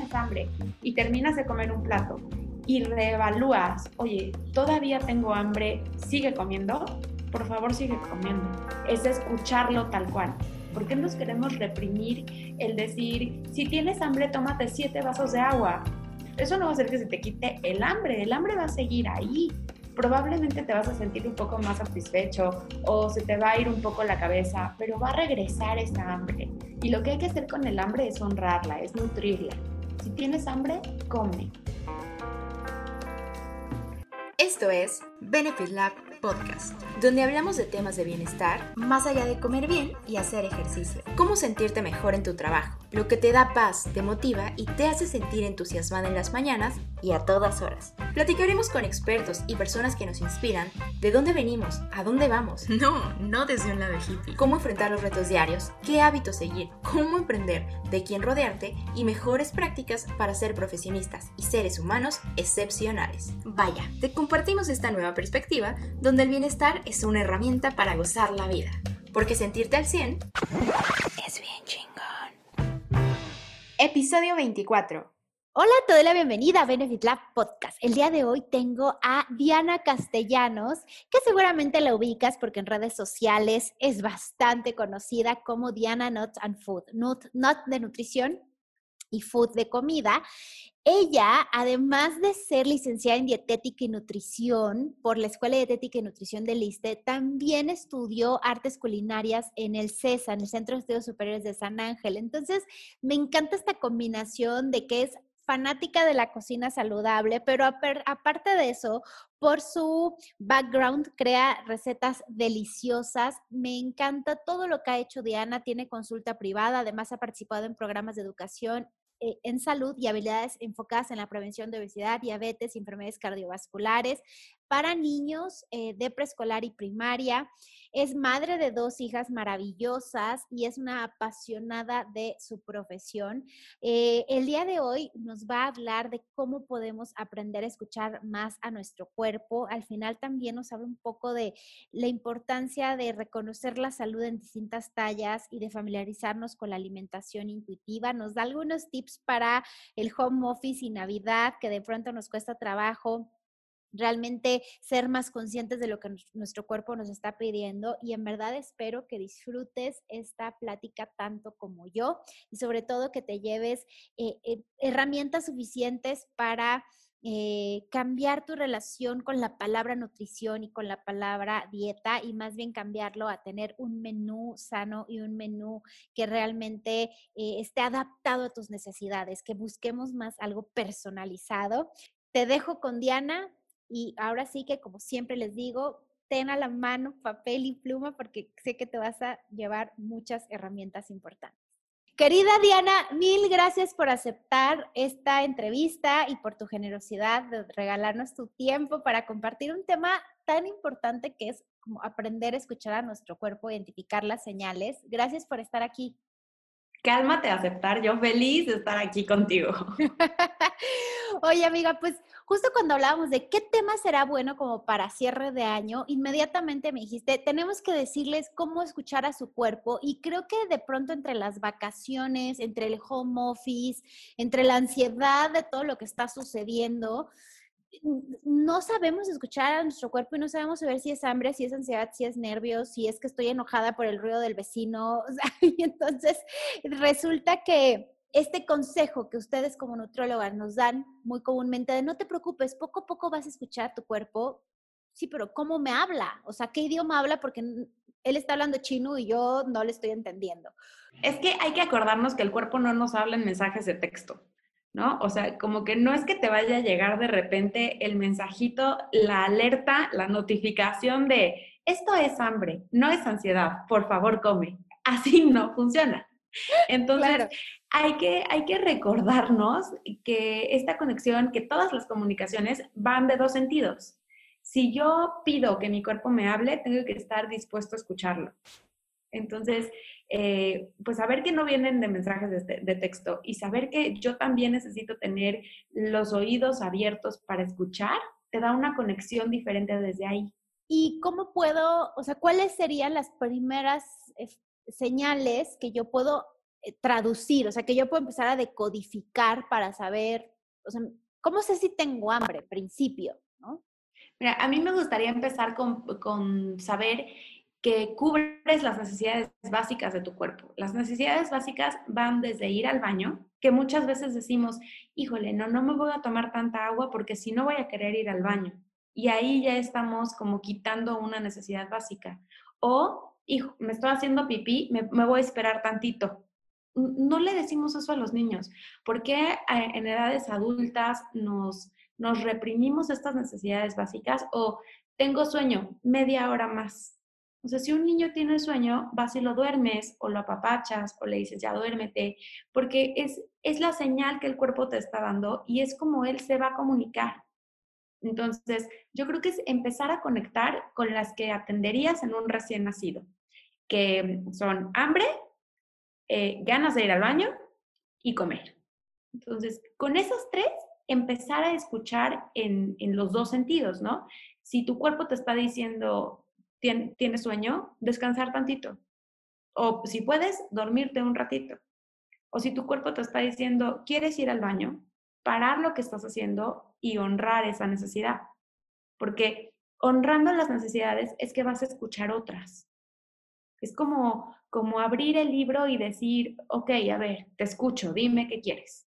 tienes hambre y terminas de comer un plato y reevalúas, oye, todavía tengo hambre, sigue comiendo, por favor sigue comiendo. Es escucharlo tal cual. ¿Por qué nos queremos reprimir el decir, si tienes hambre, tómate siete vasos de agua? Eso no va a hacer que se te quite el hambre, el hambre va a seguir ahí. Probablemente te vas a sentir un poco más satisfecho o se te va a ir un poco la cabeza, pero va a regresar esa hambre. Y lo que hay que hacer con el hambre es honrarla, es nutrirla. Si tienes hambre, come. Esto es Benefit Lab Podcast, donde hablamos de temas de bienestar más allá de comer bien y hacer ejercicio. Cómo sentirte mejor en tu trabajo, lo que te da paz, te motiva y te hace sentir entusiasmada en las mañanas y a todas horas. Platicaremos con expertos y personas que nos inspiran de dónde venimos, a dónde vamos. No, no desde un lado hippie. Cómo enfrentar los retos diarios, qué hábitos seguir, cómo emprender, de quién rodearte y mejores prácticas para ser profesionistas y seres humanos excepcionales. Vaya, te compartimos esta nueva perspectiva donde el bienestar es una herramienta para gozar la vida. Porque sentirte al 100 es bien chingón. Episodio 24. Hola, te doy la bienvenida a Benefit Lab Podcast. El día de hoy tengo a Diana Castellanos, que seguramente la ubicas porque en redes sociales es bastante conocida como Diana Nuts and Food, Nut, Nut de nutrición y food de comida. Ella, además de ser licenciada en dietética y nutrición por la Escuela de Dietética y Nutrición del ISTE, también estudió artes culinarias en el CESA, en el Centro de Estudios Superiores de San Ángel. Entonces, me encanta esta combinación de que es fanática de la cocina saludable, pero aparte de eso, por su background, crea recetas deliciosas. Me encanta todo lo que ha hecho Diana. Tiene consulta privada, además ha participado en programas de educación en salud y habilidades enfocadas en la prevención de obesidad, diabetes enfermedades cardiovasculares para niños eh, de preescolar y primaria. Es madre de dos hijas maravillosas y es una apasionada de su profesión. Eh, el día de hoy nos va a hablar de cómo podemos aprender a escuchar más a nuestro cuerpo. Al final también nos habla un poco de la importancia de reconocer la salud en distintas tallas y de familiarizarnos con la alimentación intuitiva. Nos da algunos tips para el home office y Navidad que de pronto nos cuesta trabajo realmente ser más conscientes de lo que nuestro cuerpo nos está pidiendo y en verdad espero que disfrutes esta plática tanto como yo y sobre todo que te lleves eh, eh, herramientas suficientes para eh, cambiar tu relación con la palabra nutrición y con la palabra dieta y más bien cambiarlo a tener un menú sano y un menú que realmente esté adaptado a tus necesidades, que busquemos más algo personalizado. Te dejo con Diana, y ahora sí que, como siempre les digo, ten a la mano papel y pluma porque sé que te vas a llevar muchas herramientas importantes. Querida Diana, mil gracias por aceptar esta entrevista y por tu generosidad de regalarnos tu tiempo para compartir un tema tan importante que es como aprender a escuchar a nuestro cuerpo, identificar las señales. Gracias por estar aquí. Cálmate a aceptar, yo feliz de estar aquí contigo. Oye, amiga, pues justo cuando hablábamos de qué tema será bueno como para cierre de año, inmediatamente me dijiste, tenemos que decirles cómo escuchar a su cuerpo y creo que de pronto entre las vacaciones, entre el home office, entre la ansiedad de todo lo que está sucediendo, no sabemos escuchar a nuestro cuerpo y no sabemos saber si es hambre, si es ansiedad, si es nervios, si es que estoy enojada por el ruido del vecino. y entonces resulta que este consejo que ustedes como nutrólogas nos dan muy comúnmente de no te preocupes, poco a poco vas a escuchar tu cuerpo. Sí, pero ¿cómo me habla? O sea, ¿qué idioma habla? Porque él está hablando chino y yo no le estoy entendiendo. Es que hay que acordarnos que el cuerpo no nos habla en mensajes de texto, ¿no? O sea, como que no es que te vaya a llegar de repente el mensajito, la alerta, la notificación de esto es hambre, no es ansiedad, por favor come. Así no funciona. Entonces, hay, que, hay que recordarnos que esta conexión, que todas las comunicaciones van de dos sentidos. Si yo pido que mi cuerpo me hable, tengo que estar dispuesto a escucharlo. Entonces, eh, pues saber que no vienen de mensajes de, de, texto y saber que yo también necesito tener los oídos abiertos para escuchar, te da una conexión diferente desde ahí. ¿Y cómo puedo, o sea, cuáles serían las primeras señales que yo puedo eh, traducir, o sea, que yo puedo empezar a decodificar para saber, o sea, ¿cómo sé si tengo hambre? Principio, ¿no? Mira, a mí me gustaría empezar con, con saber que cubres las necesidades básicas de tu cuerpo. Las necesidades básicas van desde ir al baño, que muchas veces decimos, híjole, no, no me voy a tomar tanta agua porque si no voy a querer ir al baño. Y ahí ya estamos como quitando una necesidad básica. O, hijo, me estoy haciendo pipí, me, voy a esperar tantito. No le decimos eso a los niños, porque en edades adultas nos, nos reprimimos estas necesidades básicas o tengo sueño, media hora más o sea, si un niño tiene sueño, vas y lo duermes o lo apapachas o le dices, ya duérmete, porque es, es la señal que el cuerpo te está dando y es como él se va a comunicar. Entonces, yo creo que es empezar a conectar con las que atenderías en un recién nacido, que son hambre, eh, ganas de ir al baño y comer. Entonces, con esas tres, empezar a escuchar en, en los dos sentidos, ¿no? Si tu cuerpo te está diciendo, tienes sueño, descansar tantito. O si puedes, dormirte un ratito. O si tu cuerpo te está diciendo, quieres ir al baño, parar lo que estás haciendo y honrar esa necesidad. Porque honrando las necesidades es que vas a escuchar otras. Es como, como abrir el libro y decir, ok, a ver, te escucho, dime qué quieres.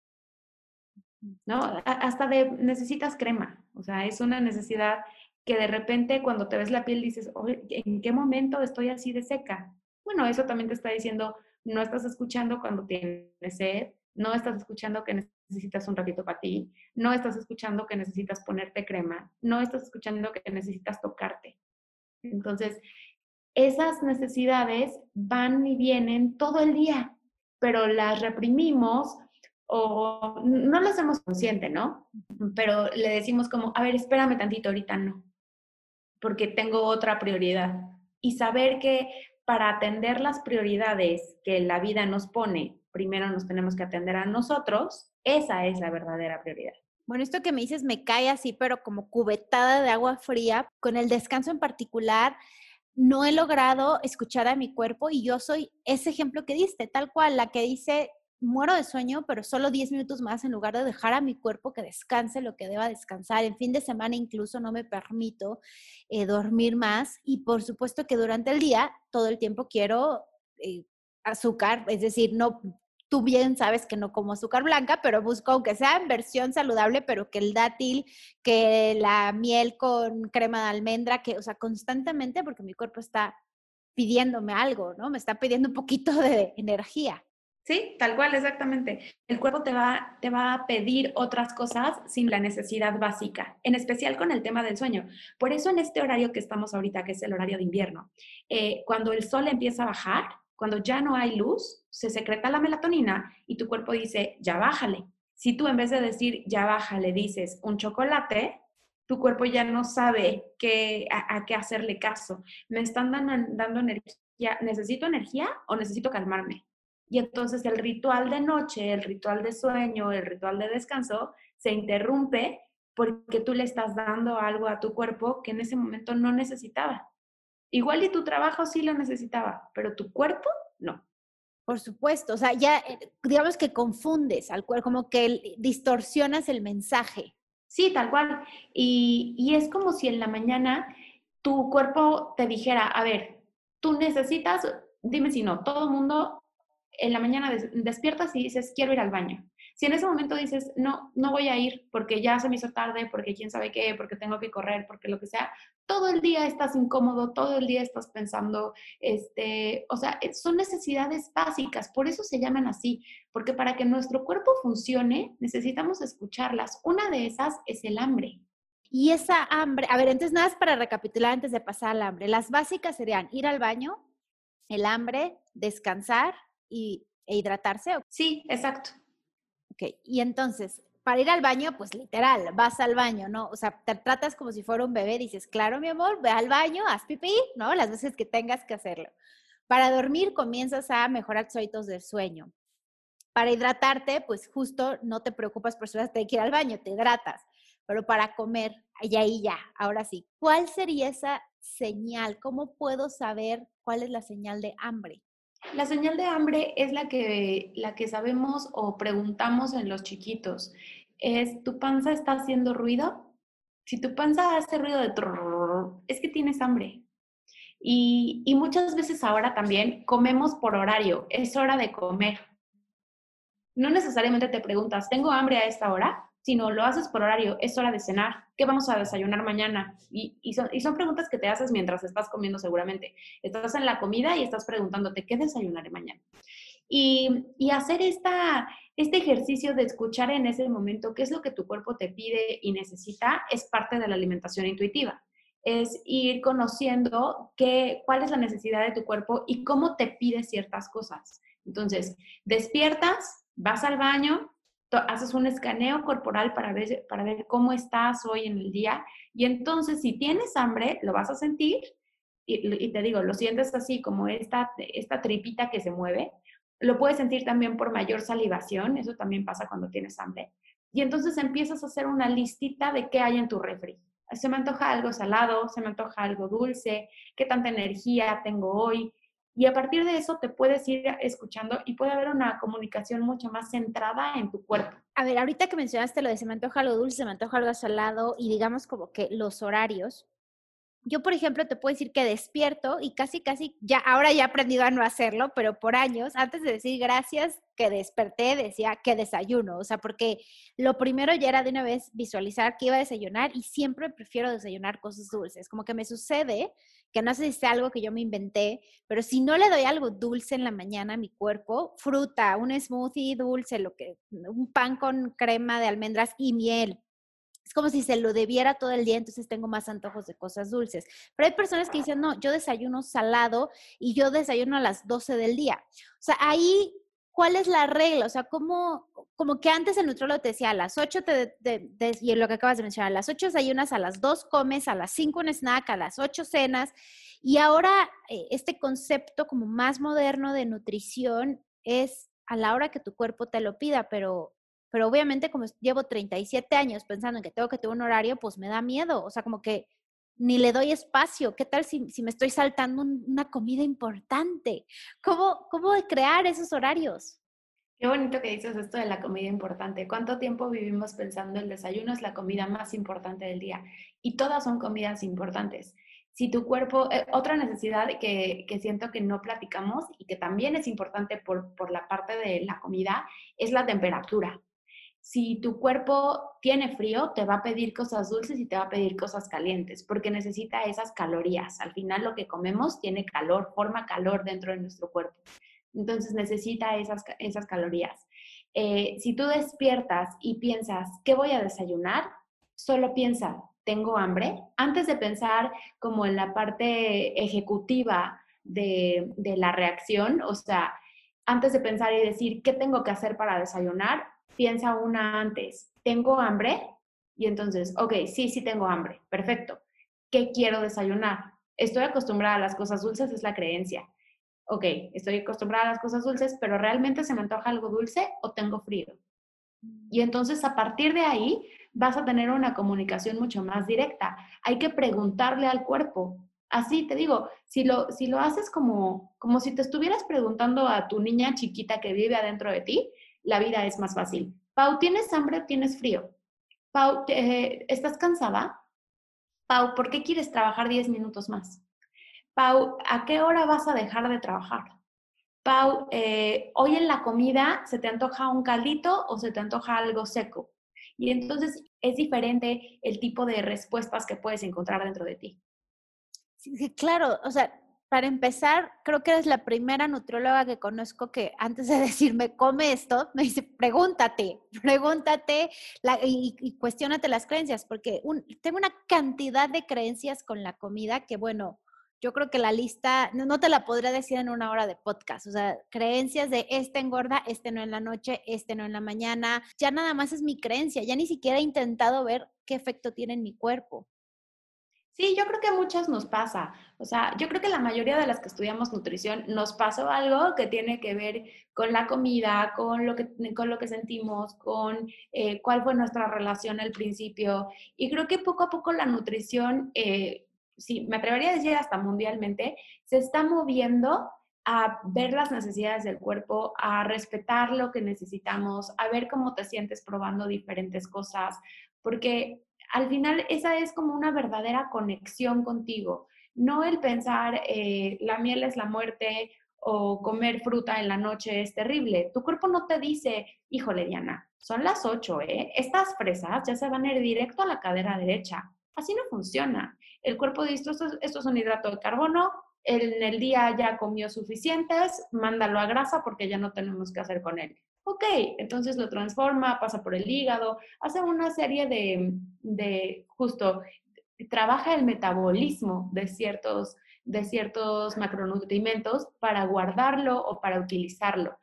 ¿No? Hasta de necesitas crema, o sea, es una necesidad que de repente cuando te ves la piel dices, ¿en qué momento estoy así de seca? Bueno, eso también te está diciendo, no estás escuchando cuando tienes sed, no estás escuchando que necesitas un ratito para ti, no estás escuchando que necesitas ponerte crema, no estás escuchando que necesitas tocarte. Entonces, esas necesidades van y vienen todo el día, pero las reprimimos o no las hacemos consciente, ¿no? Pero le decimos como, a ver, espérame tantito, ahorita no porque tengo otra prioridad. Y saber que para atender las prioridades que la vida nos pone, primero nos tenemos que atender a nosotros, esa es la verdadera prioridad. Bueno, esto que me dices me cae así, pero como cubetada de agua fría. Con el descanso en particular, no he logrado escuchar a mi cuerpo y yo soy ese ejemplo que diste, tal cual, la que dice, muero de sueño, pero solo 10 minutos más en lugar de dejar a mi cuerpo que descanse lo que deba descansar. En fin de semana incluso no me permito eh, dormir más y por supuesto que durante el día todo el tiempo quiero eh, azúcar, es decir, no... Tú bien sabes que no como azúcar blanca, pero busco aunque sea en versión saludable, pero que el dátil, que la miel con crema de almendra, que, o sea, constantemente porque mi cuerpo está pidiéndome algo, ¿no? Me está pidiendo un poquito de energía. Sí, tal cual, exactamente. El cuerpo te va, te va a pedir otras cosas sin la necesidad básica, en especial con el tema del sueño. Por eso en este horario que estamos ahorita, que es el horario de invierno, eh, cuando el sol empieza a bajar, cuando ya no hay luz, se secreta la melatonina y tu cuerpo dice, ya bájale. Si tú en vez de decir, ya bájale, dices un chocolate, tu cuerpo ya no sabe qué, a, qué hacerle caso. Me están dando energía, ¿necesito energía o necesito calmarme? Y entonces el ritual de noche, el ritual de sueño, el ritual de descanso se interrumpe porque tú le estás dando algo a tu cuerpo que en ese momento no necesitaba. Igual y tu trabajo sí lo necesitaba, pero tu cuerpo no. Por supuesto, o sea, ya eh, digamos que confundes al cuerpo, como que distorsionas el mensaje. Sí, tal cual. Y, y es como si en la mañana tu cuerpo te dijera, a ver, tú necesitas, dime si no, todo el mundo en la mañana despiertas y dices, quiero ir al baño. Si en ese momento dices, no, no voy a ir porque ya se me hizo tarde, porque quién sabe qué, porque tengo que correr, porque lo que sea, todo el día estás incómodo, todo el día estás pensando, este, o sea, eh, son necesidades básicas, por eso se llaman así, porque para que nuestro cuerpo funcione necesitamos escucharlas. Una de esas es el hambre. Y esa hambre, a ver, entonces nada más para recapitular antes de pasar al hambre. Las básicas serían ir al baño, el hambre, descansar, y, e hidratarse. Sí, exacto. Ok, y entonces, para ir al baño, pues literal, vas al baño, ¿no? O sea, te tratas como si fuera un bebé, dices, claro, mi amor, ve al baño, haz pipí, ¿no? Las veces que tengas que hacerlo. Para dormir, comienzas a mejorar tus hábitos del sueño. Para hidratarte, pues justo no te preocupas por si vas a tener que ir al baño, te hidratas. Pero para comer, y ahí ya, ahora sí, ¿cuál sería esa señal? ¿Cómo puedo saber cuál es la señal de hambre? La señal de hambre es la que, la que sabemos o preguntamos en los chiquitos. Es, ¿tu panza está haciendo ruido? Si tu panza hace ruido de es que tienes hambre. Y, y muchas veces ahora también comemos por horario, es hora de comer. No necesariamente te preguntas, ¿tengo hambre a esta hora? Sino lo haces por horario, es hora de cenar, ¿qué vamos a desayunar mañana? Y, y, son, y, son, preguntas que te haces mientras estás comiendo seguramente. Estás en la comida y estás preguntándote, ¿qué desayunaré mañana? Y, y hacer esta, este ejercicio de escuchar en ese momento qué es lo que tu cuerpo te pide y necesita es parte de la alimentación intuitiva. Es ir conociendo qué, cuál es la necesidad de tu cuerpo y cómo te pide ciertas cosas. Entonces, despiertas, vas al baño, haces un escaneo corporal para ver, para ver cómo estás hoy en el día y entonces si tienes hambre, lo vas a sentir y, te digo, lo sientes así como esta, esta tripita que se mueve. Lo puedes sentir también por mayor salivación, eso también pasa cuando tienes hambre. Y entonces empiezas a hacer una listita de qué hay en tu refri. Se me antoja algo salado, se me antoja algo dulce, qué tanta energía tengo hoy, y a partir de eso te puedes ir escuchando y puede haber una comunicación mucho más centrada en tu cuerpo. A ver, ahorita que mencionaste lo de se me antoja algo dulce, se me antoja algo salado y digamos como que los horarios, yo, por ejemplo, te puedo decir que despierto y casi, casi, ya, ahora ya he aprendido a no hacerlo, pero por años, antes de decir gracias que desperté, decía que desayuno. O sea, porque lo primero ya era de una vez visualizar que iba a desayunar y siempre prefiero desayunar cosas dulces. Como que me sucede que no sé si sea algo que yo me inventé, pero si no le doy algo dulce en la mañana a mi cuerpo, fruta, un smoothie dulce, lo que, un pan con crema de almendras y miel es como si se lo debiera todo el día, entonces tengo más antojos de cosas dulces. Pero hay personas que dicen, no, yo desayuno salado y yo desayuno a las 12 del día. O sea, ahí, ¿cuál es la regla? O sea, ¿cómo, como que antes el nutrólogo te decía a las 8, te, y lo que acabas de mencionar, a las 8 desayunas, a las 2 comes, a las 5 un snack, a las 8 cenas. Y ahora eh, este concepto como más moderno de nutrición es a la hora que tu cuerpo te lo pida, pero pero obviamente como llevo 37 años pensando en que tengo que tener un horario, pues me da miedo, o sea, como que ni le doy espacio. ¿Qué tal si, si me estoy saltando una comida importante? ¿Cómo, ¿Cómo crear esos horarios? Qué bonito que dices esto de la comida importante. ¿Cuánto tiempo vivimos pensando el desayuno es la comida más importante del día? Y todas son comidas importantes. Si tu cuerpo, eh, otra necesidad que, que, siento que no platicamos y que también es importante por, por la parte de la comida es la temperatura si tu cuerpo tiene frío, te va a pedir cosas dulces y te va a pedir cosas calientes, porque necesita esas calorías. Al final lo que comemos tiene calor, forma calor dentro de nuestro cuerpo. Entonces necesita esas, esas calorías. Eh, si tú despiertas y piensas, ¿qué voy a desayunar? Solo piensa, ¿tengo hambre? Antes de pensar como en la parte ejecutiva de, de la reacción, o sea, antes de pensar y decir, ¿qué tengo que hacer para desayunar? Piensa una antes, ¿tengo hambre? Y entonces, ok, sí, sí tengo hambre, perfecto. ¿Qué quiero desayunar? Estoy acostumbrada a las cosas dulces, es la creencia. Ok, estoy acostumbrada a las cosas dulces, pero ¿realmente se me antoja algo dulce o tengo frío? Y entonces a partir de ahí vas a tener una comunicación mucho más directa. Hay que preguntarle al cuerpo. Así te digo, si lo, si lo haces como, como si te estuvieras preguntando a tu niña chiquita que vive adentro de ti, la vida es más fácil. Pau, ¿tienes hambre o tienes frío? Pau, ¿estás cansada? Pau, ¿por qué quieres trabajar 10 minutos más? Pau, ¿a qué hora vas a dejar de trabajar? Pau, eh, hoy en la comida se te antoja un caldito o se te antoja algo seco. Y entonces es diferente el tipo de respuestas que puedes encontrar dentro de ti. Sí, claro, o sea, para empezar, creo que eres la primera nutrióloga que conozco que antes de decirme come esto, me dice pregúntate, pregúntate y, y, cuestionate las creencias, porque tengo una cantidad de creencias con la comida que, bueno, yo creo que la lista no, no, te la podría decir en una hora de podcast. O sea, creencias de este engorda, este no en la noche, este no en la mañana. Ya nada más es mi creencia. Ya ni siquiera he intentado ver qué efecto tiene en mi cuerpo. Sí, yo creo que a muchas nos pasa. O sea, yo creo que la mayoría de las que estudiamos nutrición nos pasó algo que tiene que ver con la comida, con lo que, con lo que sentimos, con eh, cuál fue nuestra relación al principio. Y creo que poco a poco la nutrición, eh, sí, me atrevería a decir hasta mundialmente, se está moviendo a ver las necesidades del cuerpo, a respetar lo que necesitamos, a ver cómo te sientes probando diferentes cosas, porque al final esa es como una verdadera conexión contigo, no el pensar eh, la miel es la muerte o comer fruta en la noche es terrible. Tu cuerpo no te dice, híjole Diana, son las 8, ¿eh? Estas fresas ya se van a ir directo a la cadera derecha. Así no funciona. El cuerpo dice, esto, esto es un hidrato de carbono, en el día ya comió suficientes, mándalo a grasa porque ya no tenemos que hacer con él. Ok, entonces lo transforma, pasa por el hígado, hace una serie de, de justo, trabaja el metabolismo de ciertos, de ciertos macronutrientes para guardarlo o para utilizarlo.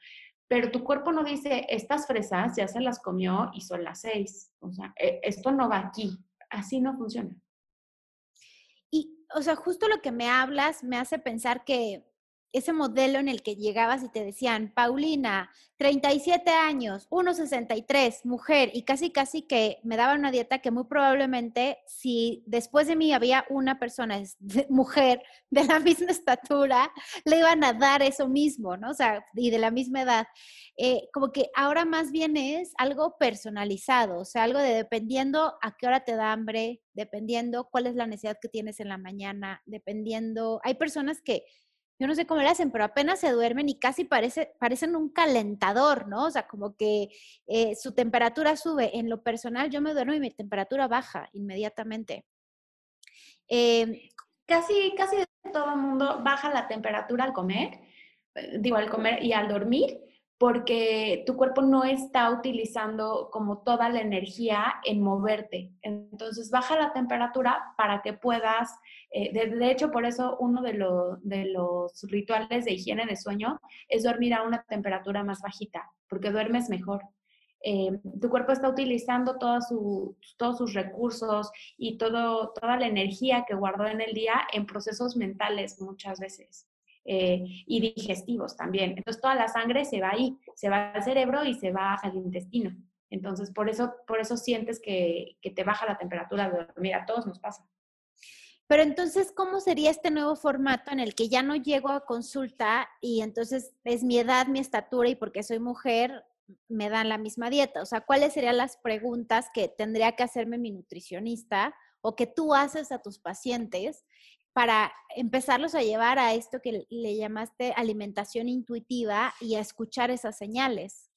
Pero tu cuerpo no dice, estas fresas ya se las comió y son las seis. O sea, e, esto no va aquí. Así no funciona. Y, o sea, justo lo que me hablas me hace pensar que ese modelo en el que llegabas y te decían, Paulina, 37 años, 1,63, mujer, y casi, casi que me daban una dieta que muy probablemente si después de mí había una persona, mujer, de la misma estatura, le iban a dar eso mismo, ¿no? O sea, y de la misma edad. Eh, como que ahora más bien es algo personalizado, o sea, algo de dependiendo a qué hora te da hambre, dependiendo cuál es la necesidad que tienes en la mañana, dependiendo, hay personas que yo no sé cómo le hacen, pero apenas se duermen y casi parece, parecen un calentador, ¿no? O sea, como que eh, su temperatura sube. En lo personal, yo me duermo y mi temperatura baja inmediatamente. Em, casi, casi todo el mundo baja la temperatura al comer, eh, digo, al comer y al dormir, porque tu cuerpo no está utilizando como toda la energía en moverte. Entonces baja la temperatura para que puedas, eh, de, hecho por eso uno de, de, los rituales de higiene de sueño es dormir a una temperatura más bajita, porque duermes mejor. Eh, tu cuerpo está utilizando todos sus recursos y todo, toda la energía que guardó en el día en procesos mentales muchas veces. Eh, y digestivos también. Entonces toda la sangre se va ahí, se va al cerebro y se va al intestino. Entonces por eso, por eso sientes que, que te baja la temperatura de dormir. A todos nos pasa. Pero entonces, ¿cómo sería este nuevo formato en el que ya no llego a consulta y entonces es mi edad, mi estatura y porque soy mujer me dan la misma dieta? O sea, ¿cuáles serían las preguntas que tendría que hacerme mi nutricionista o que tú haces a tus pacientes para empezarlos a llevar a esto que le llamaste alimentación intuitiva y a escuchar esas señales?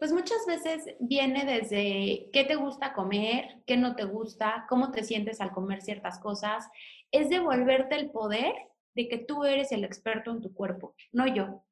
Pues muchas veces viene desde qué te gusta comer, qué no te gusta, cómo te sientes al comer ciertas cosas. Es devolverte el poder de que tú eres el experto en tu cuerpo, no yo.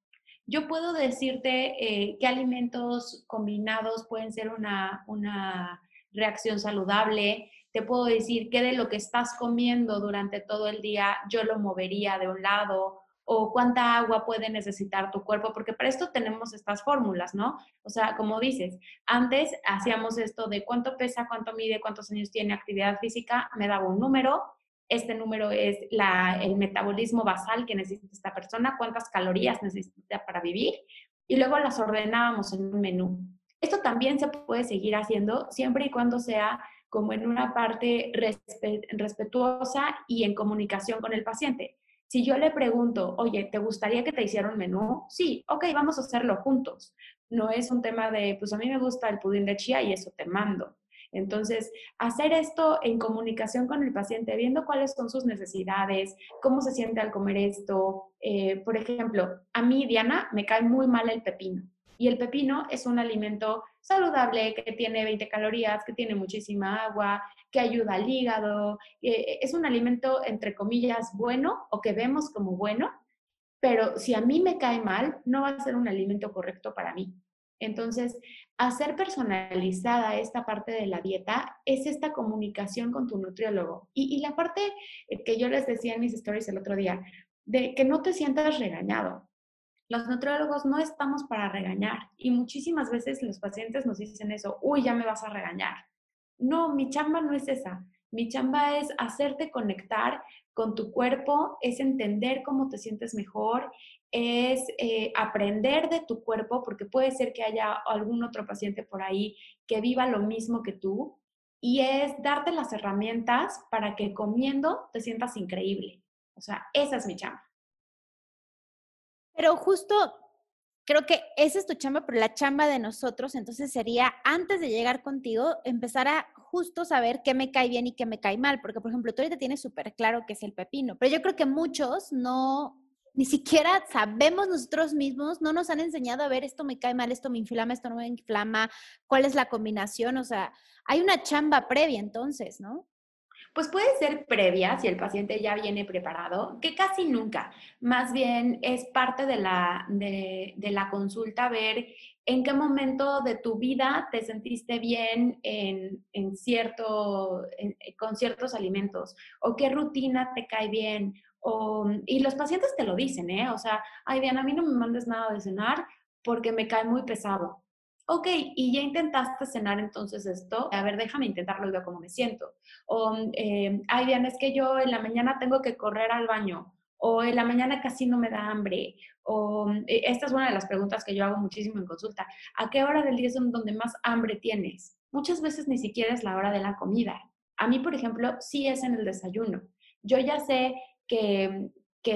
Yo puedo decirte eh, qué alimentos combinados pueden ser una, una reacción saludable, te puedo decir qué de lo que estás comiendo durante todo el día yo lo movería de un lado o cuánta agua puede necesitar tu cuerpo, porque para esto tenemos estas fórmulas, ¿no? O sea, como dices, antes hacíamos esto de cuánto pesa, cuánto mide, cuántos años tiene actividad física, me daba un número, este número es la, el metabolismo basal que necesita esta persona, cuántas calorías necesita para vivir, y luego las ordenábamos en un menú. Esto también se puede seguir haciendo siempre y cuando sea como en una parte respetuosa y en comunicación con el paciente. Si yo le pregunto, oye, ¿te gustaría que te hiciera un menú? Sí, ok, vamos a hacerlo juntos. No es un tema de, pues a mí me gusta el pudín de chía y eso te mando. Entonces, hacer esto en comunicación con el paciente, viendo cuáles son sus necesidades, cómo se siente al comer esto. Eh, por ejemplo, a mí, Diana, me cae muy mal el pepino. Y el pepino es un alimento saludable que tiene 20 calorías, que tiene muchísima agua, que ayuda al hígado. Eh, es un alimento, entre comillas, bueno o que vemos como bueno, pero si a mí me cae mal, no va a ser un alimento correcto para mí. Entonces, hacer personalizada esta parte de la dieta es esta comunicación con tu nutriólogo. Y, y la parte que yo les decía en mis stories el otro día, de que no te sientas regañado. Los nutriólogos no estamos para regañar y muchísimas veces los pacientes nos dicen eso, uy, ya me vas a regañar. No, mi chamba no es esa. Mi chamba es hacerte conectar con tu cuerpo, es entender cómo te sientes mejor, es eh, aprender de tu cuerpo, porque puede ser que haya algún otro paciente por ahí que viva lo mismo que tú, y es darte las herramientas para que comiendo te sientas increíble. O sea, esa es mi chamba. Pero justo creo que esa es tu chamba, pero la chamba de nosotros entonces sería antes de llegar contigo empezar a justo saber qué me cae bien y qué me cae mal, porque por ejemplo tú ahorita tienes súper claro qué es el pepino, pero yo creo que muchos no, ni siquiera sabemos nosotros mismos, no nos han enseñado a ver esto me cae mal, esto me inflama, esto no me inflama, cuál es la combinación, o sea, hay una chamba previa entonces, ¿no? Pues puede ser previa si el paciente ya viene preparado, que casi nunca. Más bien es parte de la, de, la consulta ver en qué momento de tu vida te sentiste bien en, en cierto, con ciertos alimentos o qué rutina te cae bien y los pacientes te lo dicen, ¿eh? O sea, ay, Diana, a mí no me mandes nada de cenar porque me cae muy pesado. Ok, y ya intentaste cenar entonces esto, a ver, déjame intentarlo y veo cómo me siento. O, eh, ay, Diana, es que yo en la mañana tengo que correr al baño, o en la mañana casi no me da hambre, o eh, esta es una de las preguntas que yo hago muchísimo en consulta. ¿A qué hora del día es donde más hambre tienes? Muchas veces ni siquiera es la hora de la comida. A mí, por ejemplo, sí es en el desayuno. Yo ya sé que,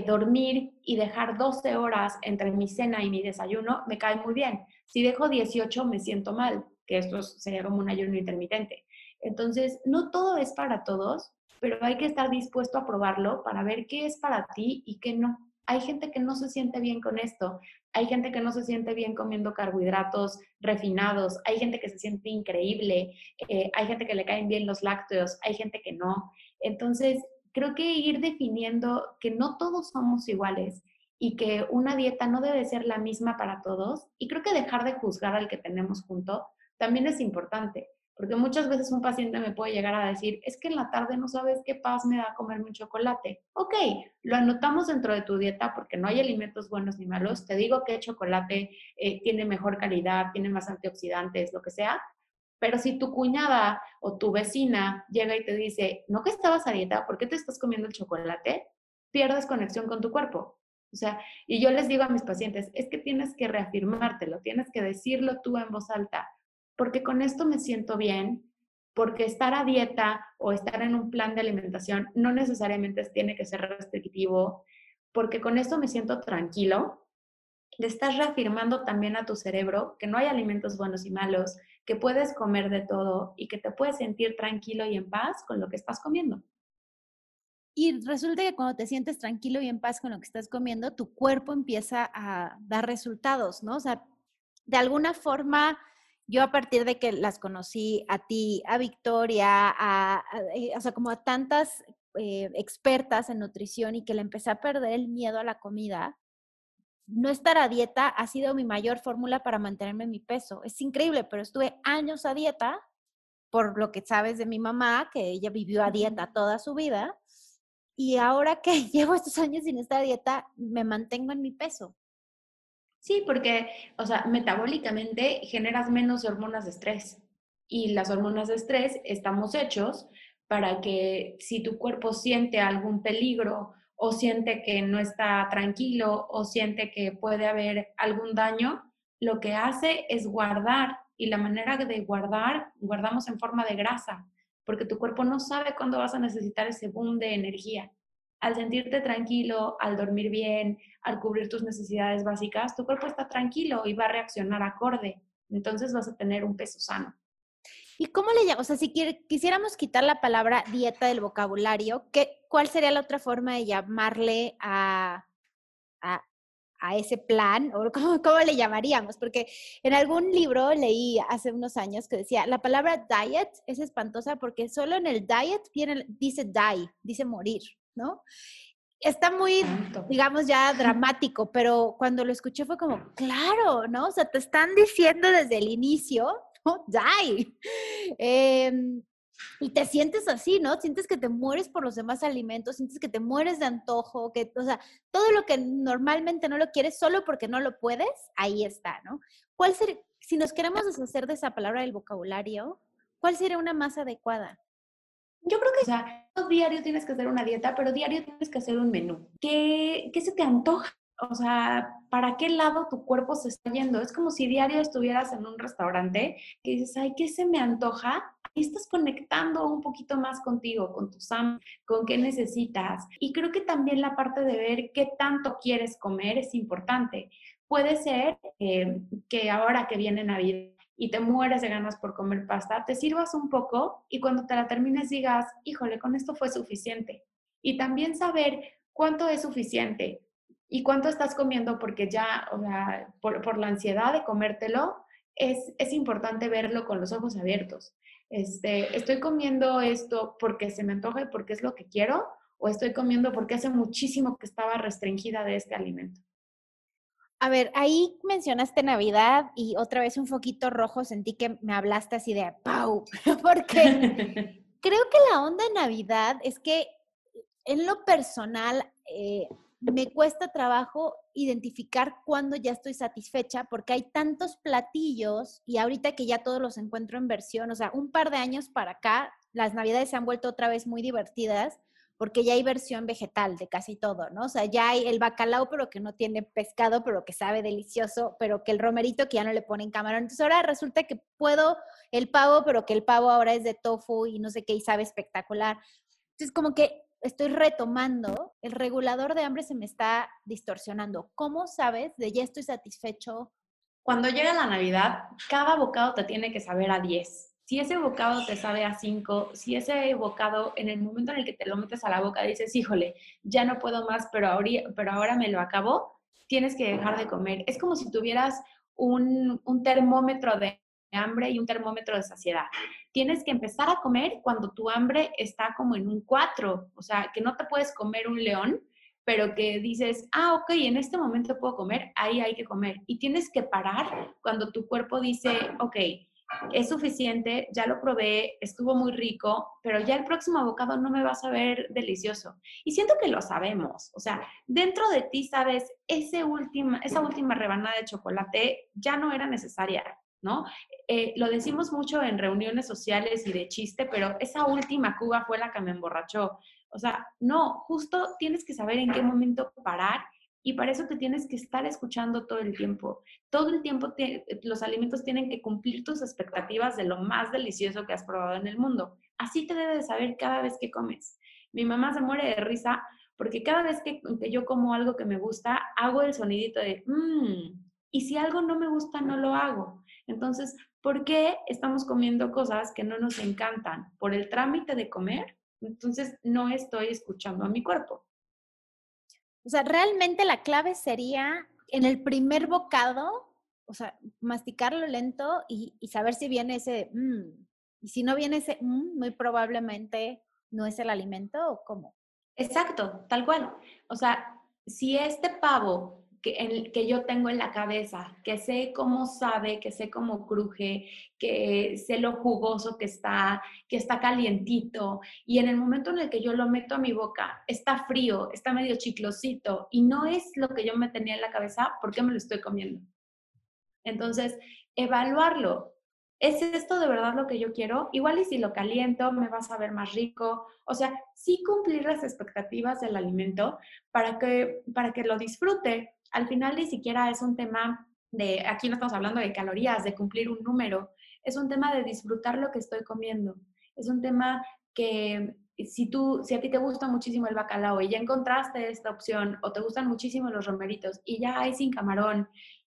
dormir y dejar 12 horas entre mi cena y mi desayuno me cae muy bien. Si dejo 18 me siento mal, que esto sería como un ayuno intermitente. Entonces, no todo es para todos, pero hay que estar dispuesto a probarlo para ver qué es para ti y qué no. Hay gente que no se siente bien con esto, hay gente que no se siente bien comiendo carbohidratos refinados, hay gente que se siente increíble, eh, hay gente que le caen bien los lácteos, hay gente que no. Entonces, creo que ir definiendo que no todos somos iguales y que una dieta no debe ser la misma para todos. Y creo que dejar de juzgar al que tenemos junto también es importante, porque muchas veces un paciente me puede llegar a decir, es que en la tarde no sabes qué paz me da comerme un chocolate. Ok, lo anotamos dentro de tu dieta porque no hay alimentos buenos ni malos. Te digo que el chocolate eh, tiene mejor calidad, tiene más antioxidantes, lo que sea, pero si tu cuñada o tu vecina llega y te dice, no que estabas a dieta, ¿por qué te estás comiendo el chocolate? Pierdes conexión con tu cuerpo. O sea, y yo les digo a mis pacientes, es que tienes que reafirmártelo, tienes que decirlo tú en voz alta, porque con esto me siento bien, porque estar a dieta o estar en un plan de alimentación no necesariamente tiene que ser restrictivo, porque con esto me siento tranquilo, le estás reafirmando también a tu cerebro que no hay alimentos buenos y malos, que puedes comer de todo y que te puedes sentir tranquilo y en paz con lo que estás comiendo. Y resulta que cuando te sientes tranquilo y en paz con lo que estás comiendo, tu cuerpo empieza a dar resultados, ¿no? O sea, de alguna forma, yo a partir de que las conocí a ti, a Victoria, a, eh, o sea, como a tantas eh, expertas en nutrición y que le empecé a perder el miedo a la comida, no estar a dieta ha sido mi mayor fórmula para mantenerme en mi peso. Es increíble, pero estuve años a dieta, por lo que sabes de mi mamá, que ella vivió a dieta toda su vida. Y ahora que llevo estos años sin estar a dieta, me mantengo en mi peso. Sí, porque, o sea, metabólicamente generas menos hormonas de estrés. Y las hormonas de estrés estamos hechos para que si tu cuerpo siente algún peligro o siente que no está tranquilo o siente que puede haber algún daño, lo que hace es guardar y la manera de guardar, guardamos en forma de grasa, porque tu cuerpo no sabe cuándo vas a necesitar ese boom de energía. Al sentirte tranquilo, al dormir bien, al cubrir tus necesidades básicas, tu cuerpo está tranquilo y va a reaccionar acorde. Entonces vas a tener un peso sano. ¿Y cómo le llamamos? O sea, si quisiéramos quitar la palabra dieta del vocabulario, ¿qué, ¿cuál sería la otra forma de llamarle a, a, ese plan? ¿O cómo, cómo, le llamaríamos? Porque en algún libro leí hace unos años que decía, la palabra diet es espantosa porque solo en el diet viene, dice die, dice morir, ¿no? Está muy, digamos, ya dramático, pero cuando lo escuché fue como, claro, ¿no? O sea, te están diciendo desde el inicio Die. Em, y te sientes así, ¿no? Sientes que te mueres por los demás alimentos, sientes que te mueres de antojo, que, o sea, todo lo que normalmente no lo quieres solo porque no lo puedes, ahí está, ¿no? ¿Cuál si nos queremos deshacer de esa palabra del vocabulario, cuál sería una más adecuada? Yo creo que, o sea, diario tienes que hacer una dieta, pero diario tienes que hacer un menú. ¿Qué, qué se te antoja? O sea, ¿para qué lado tu cuerpo se está yendo? Es como si diario estuvieras en un restaurante y dices, ay, ¿qué se me antoja? Estás conectando un poquito más contigo, con tu sam, con qué necesitas. Y creo que también la parte de ver qué tanto quieres comer es importante. Puede ser eh, que ahora que viene Navidad y te mueres de ganas por comer pasta, te sirvas un poco y cuando te la termines digas, híjole, con esto fue suficiente. Y también saber cuánto es suficiente y cuánto estás comiendo porque ya, o sea, por, la ansiedad de comértelo, es, es, importante verlo con los ojos abiertos. Este, ¿Estoy comiendo esto porque se me antoja y porque es lo que quiero? ¿O estoy comiendo porque hace muchísimo que estaba restringida de este alimento? A ver, ahí mencionaste Navidad y otra vez un foquito rojo sentí que me hablaste así de ¡pau! Porque creo que la onda de Navidad es que en lo personal eh, me cuesta trabajo identificar cuándo ya estoy satisfecha porque hay tantos platillos y ahorita que ya todos los encuentro en versión, o sea, un par de años para acá, las Navidades se han vuelto otra vez muy divertidas porque ya hay versión vegetal de casi todo, ¿no? O sea, ya hay el bacalao, pero que no tiene pescado, pero que sabe delicioso, pero que el romerito que ya no le ponen camarón. Entonces ahora resulta que puedo el pavo, pero que el pavo ahora es de tofu y no sé qué y sabe espectacular. Entonces como que estoy retomando, el regulador de hambre se me está distorsionando. ¿Cómo sabes de ya estoy satisfecho? Cuando llega la Navidad, cada bocado te tiene que saber a 10 si ese bocado te sabe a cinco, si ese bocado en el momento en el que te lo metes a la boca dices, híjole, ya no puedo más, pero ahora, pero ahora me lo acabo, tienes que dejar de comer. Es como si tuvieras un, un termómetro de hambre y un termómetro de saciedad. Tienes que empezar a comer cuando tu hambre está como en un 4, o sea, que no te puedes comer un león, pero que dices, ah, ok, en este momento puedo comer, ahí hay que comer. Y tienes que parar cuando tu cuerpo dice, ok, es suficiente, ya lo probé, estuvo muy rico, pero ya el próximo bocado no me va a saber delicioso. Y siento que lo sabemos, o sea, dentro de ti sabes, ese última, esa última rebanada de chocolate ya no era necesaria, ¿no? Eh, lo decimos mucho en reuniones sociales y de chiste, pero esa última cuba fue la que me emborrachó. O sea, no, justo tienes que saber en qué momento parar y para eso te tienes que estar escuchando todo el tiempo. Todo el tiempo los alimentos tienen que cumplir tus expectativas de lo más delicioso que has probado en el mundo. Así te debes de saber cada vez que comes. Mi mamá se muere de risa porque cada vez que, yo como algo que me gusta, hago el sonidito de mmm. Y si algo no me gusta, no lo hago. Entonces, ¿por qué estamos comiendo cosas que no nos encantan? Por el trámite de comer. Entonces, no estoy escuchando a mi cuerpo. O sea, realmente la clave sería en el primer bocado, o sea, masticarlo lento y, saber si viene ese mmm. Y si no viene ese mmm, muy probablemente no es el alimento o cómo. Exacto, tal cual. O sea, si este pavo que, yo tengo en la cabeza, que sé cómo sabe, que sé cómo cruje, que sé lo jugoso que está, que está calientito, y en el momento en el que yo lo meto a mi boca, está frío, está medio chiclosito, y no es lo que yo me tenía en la cabeza, ¿por qué me lo estoy comiendo? Entonces, evaluarlo. ¿Es esto de verdad lo que yo quiero? Igual y si lo caliento, me va a saber más rico. O sea, sí cumplir las expectativas del alimento para que, para que lo disfrute, al final ni siquiera es un tema de, aquí no estamos hablando de calorías, de cumplir un número, es un tema de disfrutar lo que estoy comiendo, es un tema que si tú, si a ti te gusta muchísimo el bacalao y ya encontraste esta opción o te gustan muchísimo los romeritos y ya hay sin camarón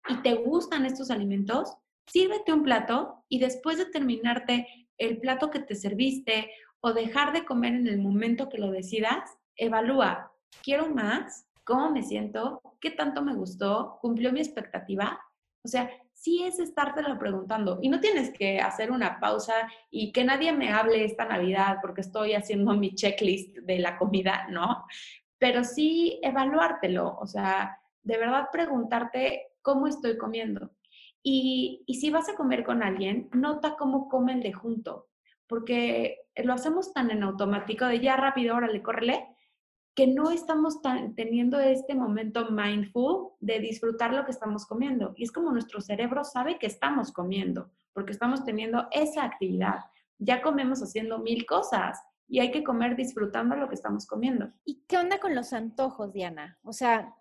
y te gustan estos alimentos, sírvete un plato y después de terminarte el plato que te serviste o dejar de comer en el momento que lo decidas, evalúa, ¿quiero más? cómo me siento, qué tanto me gustó, cumplió mi expectativa. O sea, sí es estártelo preguntando y no tienes que hacer una pausa y que nadie me hable esta Navidad porque estoy haciendo mi checklist de la comida, ¿no? Pero sí evaluártelo, o sea, de verdad preguntarte cómo estoy comiendo. Y, si vas a comer con alguien, nota cómo comen de junto, porque lo hacemos tan en automático de ya rápido, órale, córrele, que no estamos teniendo este momento mindful de disfrutar lo que estamos comiendo. Y es como nuestro cerebro sabe que estamos comiendo, porque estamos teniendo esa actividad. Ya comemos haciendo mil cosas y hay que comer disfrutando lo que estamos comiendo. ¿Y qué onda con los antojos, Diana? O sea,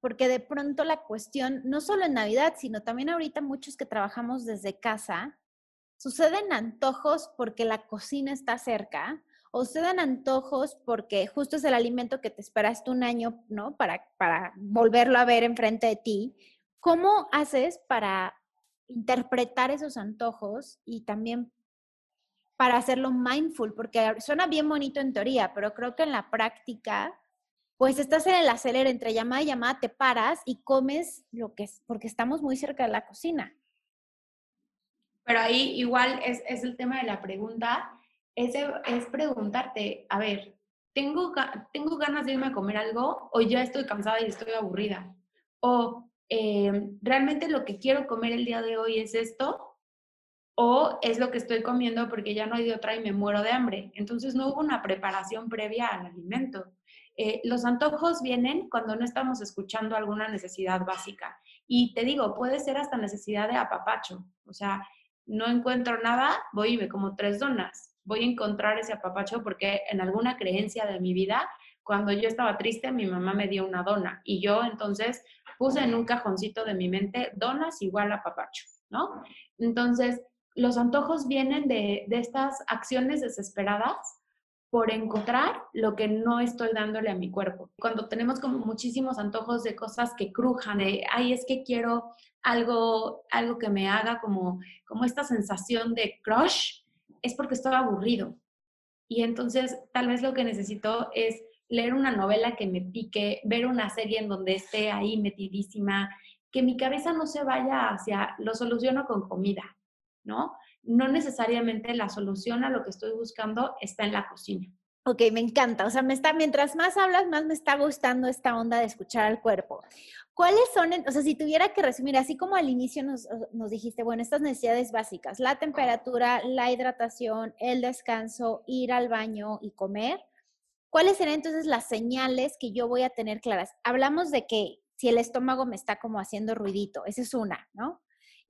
porque de pronto la cuestión, no solo en Navidad, sino también ahorita muchos que trabajamos desde casa, suceden antojos porque la cocina está cerca o suceden antojos porque justo es el alimento que te esperaste un año, ¿no? Para, para volverlo a ver enfrente de ti. ¿Cómo haces para interpretar esos antojos y también para hacerlo mindful? Porque suena bien bonito en teoría, pero creo que en la práctica pues estás en el acelere entre llamada y llamada, te paras y comes lo que es, porque estamos muy cerca de la cocina. Pero ahí igual es, el tema de la pregunta, es, es preguntarte, a ver, ¿tengo, ¿tengo ganas de irme a comer algo o ya estoy cansada y estoy aburrida? O eh, realmente lo que quiero comer el día de hoy es esto o es lo que estoy comiendo porque ya no hay de otra y me muero de hambre. Entonces no hubo una preparación previa al alimento. Eh, los antojos vienen cuando no estamos escuchando alguna necesidad básica. Y te digo, puede ser hasta necesidad de apapacho. O sea, no encuentro nada, voy y me como tres donas. Voy a encontrar ese apapacho porque en alguna creencia de mi vida, cuando yo estaba triste, mi mamá me dio una dona. Y yo entonces puse en un cajoncito de mi mente donas igual a apapacho, ¿no? Entonces, los antojos vienen de, de estas acciones desesperadas por encontrar lo que no estoy dándole a mi cuerpo. Cuando tenemos como muchísimos antojos de cosas que crujan, de, ay, es que quiero algo, algo que me haga como, como esta sensación de crush, es porque estoy aburrido. Y entonces tal vez lo que necesito es leer una novela que me pique, ver una serie en donde esté ahí metidísima, que mi cabeza no se vaya hacia lo soluciono con comida, ¿no? No necesariamente la solución a lo que estoy buscando está en la cocina. Ok, me encanta. O sea, me está, mientras más hablas, más me está gustando esta onda de escuchar al cuerpo. ¿Cuáles son, o sea, si tuviera que resumir, así como al inicio nos, nos, dijiste, bueno, estas necesidades básicas, la temperatura, la hidratación, el descanso, ir al baño y comer, ¿cuáles serían entonces las señales que yo voy a tener claras? Hablamos de que si el estómago me está como haciendo ruidito, esa es una, ¿no?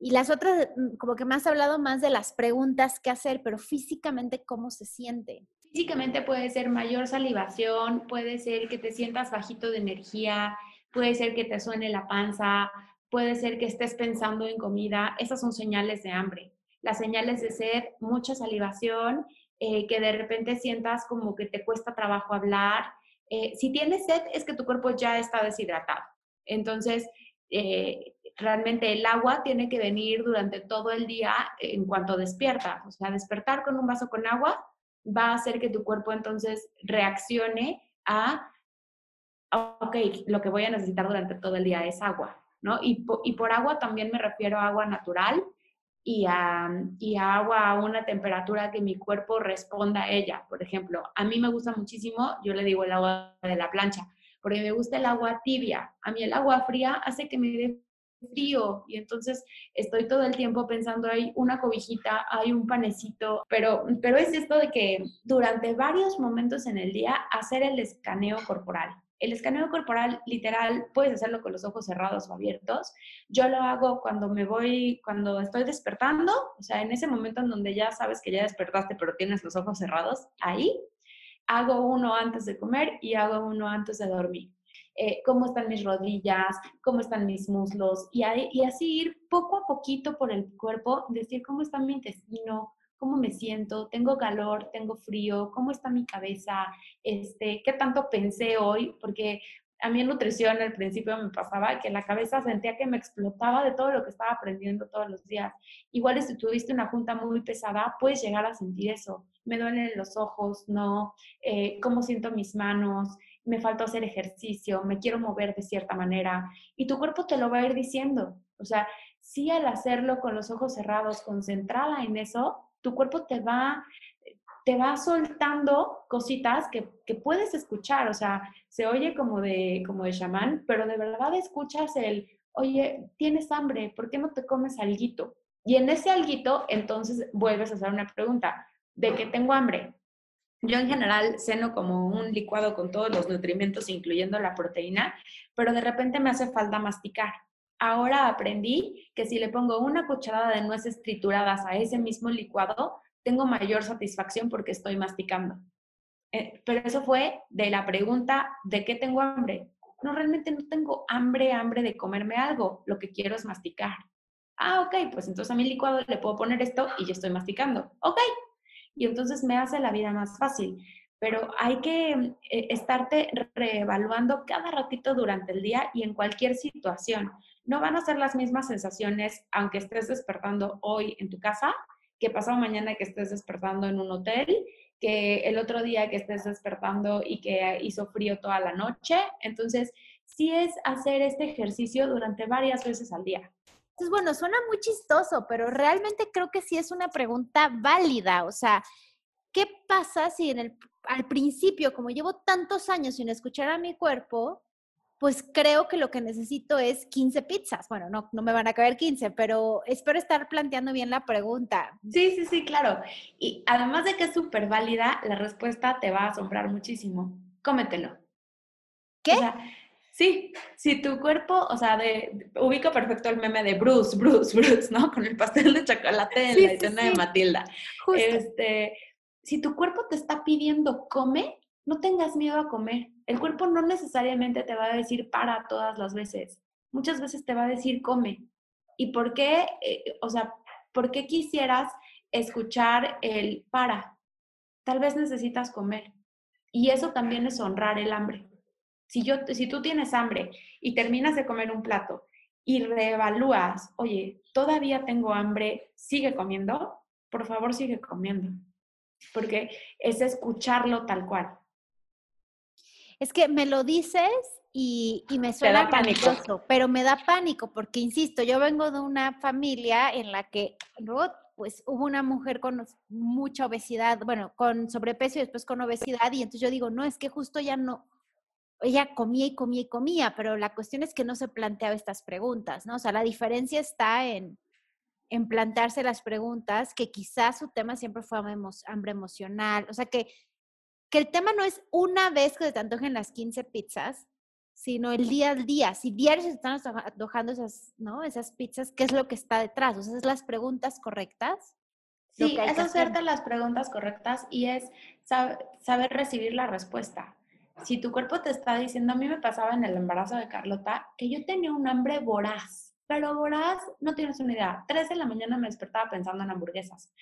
Y las otras, mm, como que me has hablado más de las preguntas que hacer, pero físicamente, ¿cómo se siente? Físicamente puede ser mayor salivación, puede ser que te sientas bajito de energía, puede ser que te suene la panza, puede ser que estés pensando en comida. Esas son señales de hambre. Las señales de sed, mucha salivación, eh, que de repente sientas como que te cuesta trabajo hablar. Eh, si tienes sed, es que tu cuerpo ya está deshidratado. Entonces, eh, realmente el agua tiene que venir durante todo el día en cuanto despierta. O sea, despertar con un vaso con agua va a hacer que tu cuerpo entonces reaccione a, ok, lo que voy a necesitar durante todo el día es agua, ¿no? Y, y por agua también me refiero a agua natural y a, y a agua a una temperatura que mi cuerpo responda a ella. Por ejemplo, a mí me gusta muchísimo, yo le digo el agua de la plancha, porque me gusta el agua tibia. A mí el agua fría hace que me dé frío y entonces estoy todo el tiempo pensando hay una cobijita, hay un panecito, pero, pero es esto de que durante varios momentos en el día hacer el escaneo corporal. El escaneo corporal literal puedes hacerlo con los ojos cerrados o abiertos. Yo lo hago cuando me voy, cuando estoy despertando, o sea, en ese momento en donde ya sabes que ya despertaste pero tienes los ojos cerrados, ahí hago uno antes de comer y hago uno antes de dormir. Eh, cómo están mis rodillas, cómo están mis muslos, y, y así ir poco a poquito por el cuerpo, decir cómo está mi intestino, cómo me siento, tengo calor, tengo frío, cómo está mi cabeza, este, qué tanto pensé hoy, porque a mí en nutrición al principio me pasaba que la cabeza sentía que me explotaba de todo lo que estaba aprendiendo todos los días. Igual si tuviste una junta muy pesada, puedes llegar a sentir eso. Me duelen los ojos, ¿no? Eh, ¿Cómo siento mis manos? Me falta hacer ejercicio, me quiero mover de cierta manera y tu cuerpo te lo va a ir diciendo. O sea, si al hacerlo con los ojos cerrados, concentrada en eso, tu cuerpo te va, te va soltando cositas que, que puedes escuchar. O sea, se oye como de, como de chamán, pero de verdad escuchas el, oye, tienes hambre, ¿por qué no te comes alguito? Y en ese alguito, entonces vuelves a hacer una pregunta, ¿de qué tengo hambre? Yo en general ceno como un licuado con todos los nutrimentos, incluyendo la proteína, pero de repente me hace falta masticar. Ahora aprendí que si le pongo una cucharada de nueces trituradas a ese mismo licuado, tengo mayor satisfacción porque estoy masticando. Eh, pero eso fue de la pregunta de qué tengo hambre. No, realmente no tengo hambre, hambre de comerme algo. Lo que quiero es masticar. Ah, ok, pues entonces a mi licuado le puedo poner esto y ya estoy masticando. Ok. Y entonces me hace la vida más fácil. Pero hay que eh, estarte reevaluando cada ratito durante el día y en cualquier situación. No van a ser las mismas sensaciones aunque estés despertando hoy en tu casa que pasado mañana que estés despertando en un hotel que el otro día que estés despertando y que hizo frío toda la noche. Entonces, sí es hacer este ejercicio durante varias veces al día. Entonces, bueno, suena muy chistoso, pero realmente creo que sí es una pregunta válida. O sea, ¿qué pasa si en el, al principio, como llevo tantos años sin escuchar a mi cuerpo, pues creo que lo que necesito es 15 pizzas. Bueno, no, no me van a caber 15, pero espero estar planteando bien la pregunta. Sí, sí, sí, claro. Y además de que es súper válida, la respuesta te va a asombrar muchísimo. Cómetelo. ¿Qué? Sí, si tu cuerpo, o sea, de, ubico perfecto el meme de Bruce, Bruce, Bruce, ¿no? Con el pastel de chocolate en la escena de Matilda. Este, si tu cuerpo te está pidiendo come, no tengas miedo a comer. El cuerpo no necesariamente te va a decir para todas las veces. Muchas veces te va a decir come. ¿Y por qué? Eh, o sea, ¿por qué quisieras escuchar el para? Tal vez necesitas comer. Y eso también es honrar el hambre. Si, yo, si tú tienes hambre y terminas de comer un plato y reevalúas, oye, todavía tengo hambre, sigue comiendo, por favor sigue comiendo. Porque es escucharlo tal cual. Es que me lo dices y, me suena pánico, pero me da pánico porque, insisto, yo vengo de una familia en la que luego pues hubo una mujer con mucha obesidad, bueno, con sobrepeso y después con obesidad y entonces yo digo, no, es que justo ya no, ella comía y comía y comía, pero la cuestión es que no se planteaba estas preguntas, ¿no? O sea, la diferencia está en, en plantearse las preguntas, que quizás su tema siempre fue hambre emocional, o sea, que que el tema no es una vez que se te antojen las 15 pizzas, sino el día al día. Si diario se están antojando esas, ¿no? esas pizzas, ¿qué es lo que está detrás? O sea, es las preguntas correctas. Sí, es hacerte las preguntas correctas y es saber recibir la respuesta. Si tu cuerpo te está diciendo, a mí me pasaba en el embarazo de Carlota, que yo tenía un hambre voraz, pero voraz, no tienes una idea. Tres de la mañana me despertaba pensando en hamburguesas.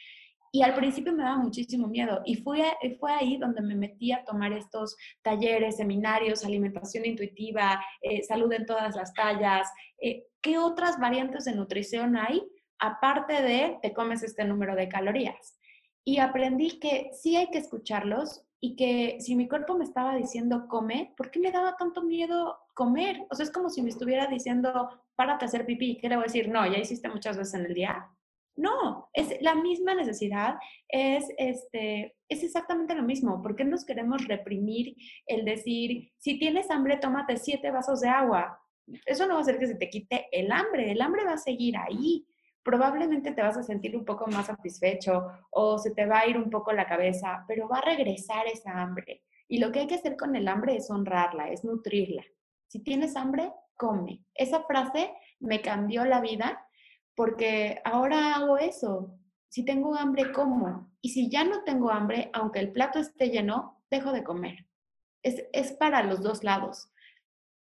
Y al principio me daba muchísimo miedo y fue, fue ahí donde me metí a tomar estos talleres, seminarios, alimentación intuitiva, eh, salud en todas las tallas. Eh, ¿Qué otras variantes de nutrición hay aparte de te comes este número de calorías? Y aprendí que sí hay que escucharlos y que si mi cuerpo me estaba diciendo come, ¿por qué me daba tanto miedo comer? O sea, es como si me estuviera diciendo párate a hacer pipí. ¿Qué le voy a decir? No, ya hiciste muchas veces en el día no, es la misma necesidad, es, este, es exactamente lo mismo. ¿Por qué nos queremos reprimir el decir, si tienes hambre, tómate siete vasos de agua? Eso no va a hacer que se te quite el hambre, el hambre va a seguir ahí. Probablemente te vas a sentir un poco más satisfecho o se te va a ir un poco la cabeza, pero va a regresar esa hambre. Y lo que hay que hacer con el hambre es honrarla, es nutrirla. Si tienes hambre, come. Esa frase me cambió la vida porque ahora hago eso. Si tengo hambre, como. Y si ya no tengo hambre, aunque el plato esté lleno, dejo de comer. Es, es para los dos lados.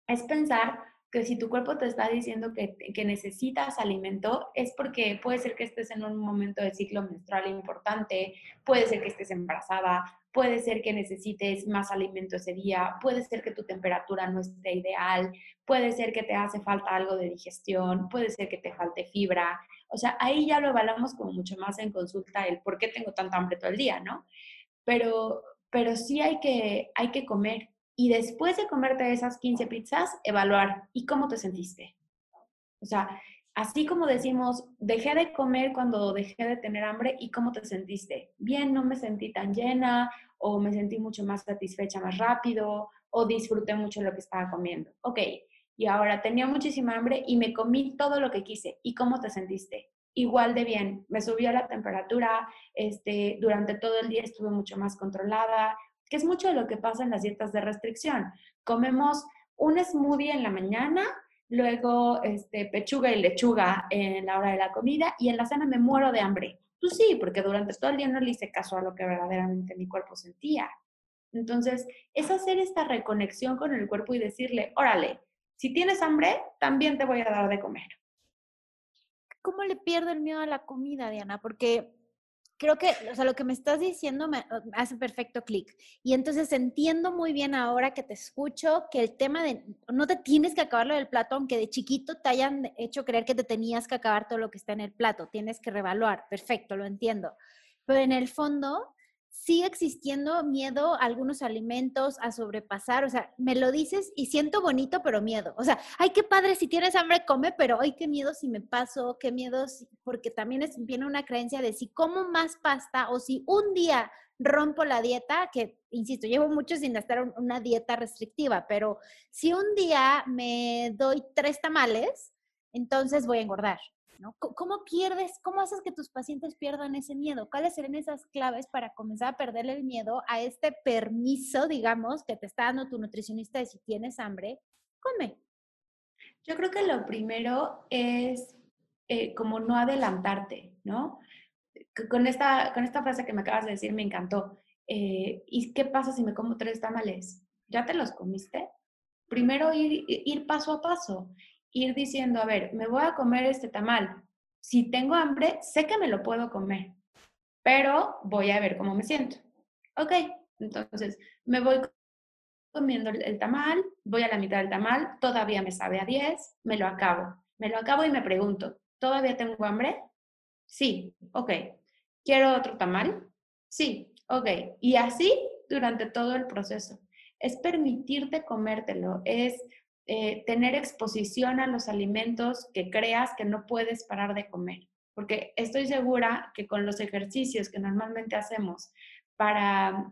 Es pensar que si tu cuerpo te está diciendo que, que, necesitas alimento, es porque puede ser que estés en un momento de ciclo menstrual importante, puede ser que estés embarazada, puede ser que necesites más alimento ese día, puede ser que tu temperatura no esté ideal, puede ser que te hace falta algo de digestión, puede ser que te falte fibra. O sea, ahí ya lo evaluamos como mucho más en consulta el por qué tengo tanta hambre todo el día, ¿no? Pero, pero sí hay que, hay que comer y después de comerte esas 15 pizzas, evaluar y cómo te sentiste. O sea, así como decimos, dejé de comer cuando dejé de tener hambre y cómo te sentiste. Bien, no me sentí tan llena o me sentí mucho más satisfecha más rápido o disfruté mucho lo que estaba comiendo. Ok, y ahora tenía muchísima hambre y me comí todo lo que quise. ¿Y cómo te sentiste? Igual de bien, me subió la temperatura, este, durante todo el día estuve mucho más controlada, que es mucho de lo que pasa en las dietas de restricción. Comemos un smoothie en la mañana, luego este, pechuga y lechuga en la hora de la comida y en la cena me muero de hambre. Pues sí, porque durante todo el día no le hice caso a lo que verdaderamente mi cuerpo sentía. Entonces, es hacer esta reconexión con el cuerpo y decirle, órale, si tienes hambre, también te voy a dar de comer. ¿Cómo le pierdo el miedo a la comida, Diana? Porque creo que, o sea, lo que me estás diciendo me hace perfecto clic. Y entonces entiendo muy bien ahora que te escucho que el tema de no te tienes que acabar lo del plato, aunque de chiquito te hayan hecho creer que te tenías que acabar todo lo que está en el plato, tienes que revaluar. Perfecto, lo entiendo. Pero en el fondo, sigue existiendo miedo a algunos alimentos, a sobrepasar, o sea, me lo dices y siento bonito, pero miedo. O sea, ay, qué padre, si tienes hambre, come, pero ay, qué miedo si me paso, qué miedo, porque también es, viene una creencia de si como más pasta o si un día rompo la dieta, que, insisto, llevo mucho sin estar una dieta restrictiva, pero si un día me doy tres tamales, entonces voy a engordar. ¿Cómo pierdes, cómo haces que tus pacientes pierdan ese miedo? ¿Cuáles serían esas claves para comenzar a perderle el miedo a este permiso, digamos, que te está dando tu nutricionista de si tienes hambre? Come. Yo creo que lo primero es eh, como no adelantarte, ¿no? Con esta, con esta frase que me acabas de decir me encantó. Eh, ¿Y qué pasa si me como tres tamales? ¿Ya te los comiste? Primero ir, ir paso a paso ir diciendo, a ver, me voy a comer este tamal. Si tengo hambre, sé que me lo puedo comer, pero voy a ver cómo me siento. Ok, entonces me voy comiendo el tamal, voy a la mitad del tamal, todavía me sabe a 10, me lo acabo. Me lo acabo y me pregunto, ¿todavía tengo hambre? Sí, ok. ¿Quiero otro tamal? Sí, ok. Y así durante todo el proceso. Es permitirte comértelo, es eh, tener exposición a los alimentos que creas que no puedes parar de comer. Porque estoy segura que con los ejercicios que normalmente hacemos para,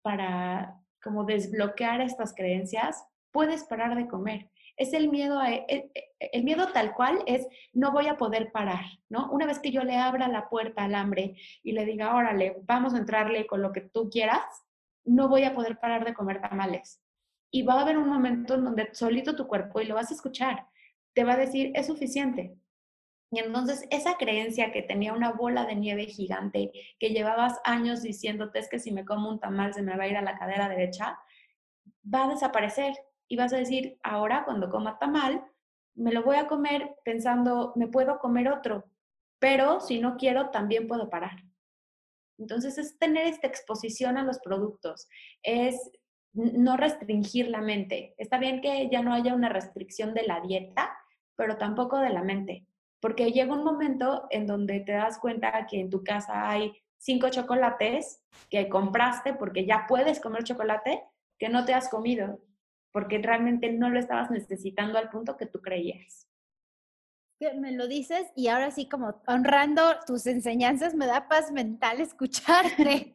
para como desbloquear estas creencias, puedes parar de comer. Es el miedo, el, e, e, el miedo tal cual es no voy a poder parar, ¿no? Una vez que yo le abra la puerta al hambre y le diga, órale, vamos a entrarle con lo que tú quieras, no voy a poder parar de comer tamales y va a haber un momento en donde solito tu cuerpo, y lo vas a escuchar, te va a decir, es suficiente. Y entonces esa creencia que tenía una bola de nieve gigante, que llevabas años diciéndote es que si me como un tamal se me va a ir a la cadera derecha, va a desaparecer. Y vas a decir, ahora cuando coma tamal, me lo voy a comer pensando, me puedo comer otro, pero si no quiero, también puedo parar. Entonces es tener esta exposición a los productos, es no restringir la mente. Está bien que ya no haya una restricción de la dieta, pero tampoco de la mente, porque llega un momento en donde te das cuenta que en tu casa hay cinco chocolates que compraste porque ya puedes comer chocolate que no te has comido, porque realmente no lo estabas necesitando al punto que tú creías. Me lo dices y ahora sí como honrando tus enseñanzas me da paz mental escucharte.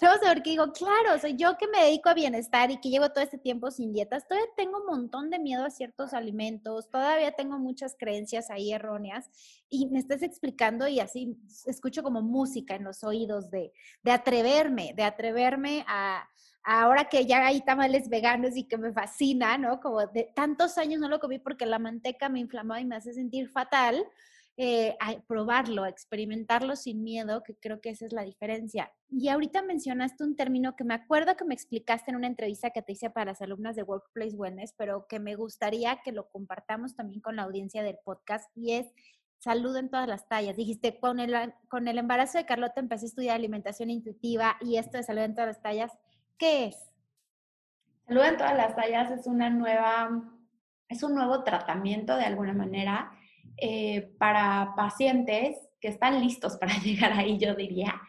No, a ver, que digo, claro, soy yo que me dedico a bienestar y que llevo todo este tiempo sin dietas, todavía tengo un montón de miedo a ciertos alimentos, todavía tengo muchas creencias ahí erróneas y me estás explicando y así escucho como música en los oídos de, de atreverme, de atreverme a, ahora que ya hay tamales veganos y que me fascina, ¿no? Como de tantos años no lo comí porque la manteca me inflamaba y me hace sentir fatal eh, a probarlo, experimentarlo sin miedo, que creo que esa es la diferencia. Y ahorita mencionaste un término que me acuerdo que me explicaste en una entrevista que te hice para las alumnas de Workplace Wellness, pero que me gustaría que lo compartamos también con la audiencia del podcast y es salud en todas las tallas. Dijiste, con el, con el embarazo de Carlota empecé a estudiar alimentación intuitiva y esto de salud en todas las tallas, ¿qué es? Salud en todas las tallas es una nueva, es un nuevo tratamiento de alguna manera eh, para pacientes que están listos para llegar ahí, yo diría,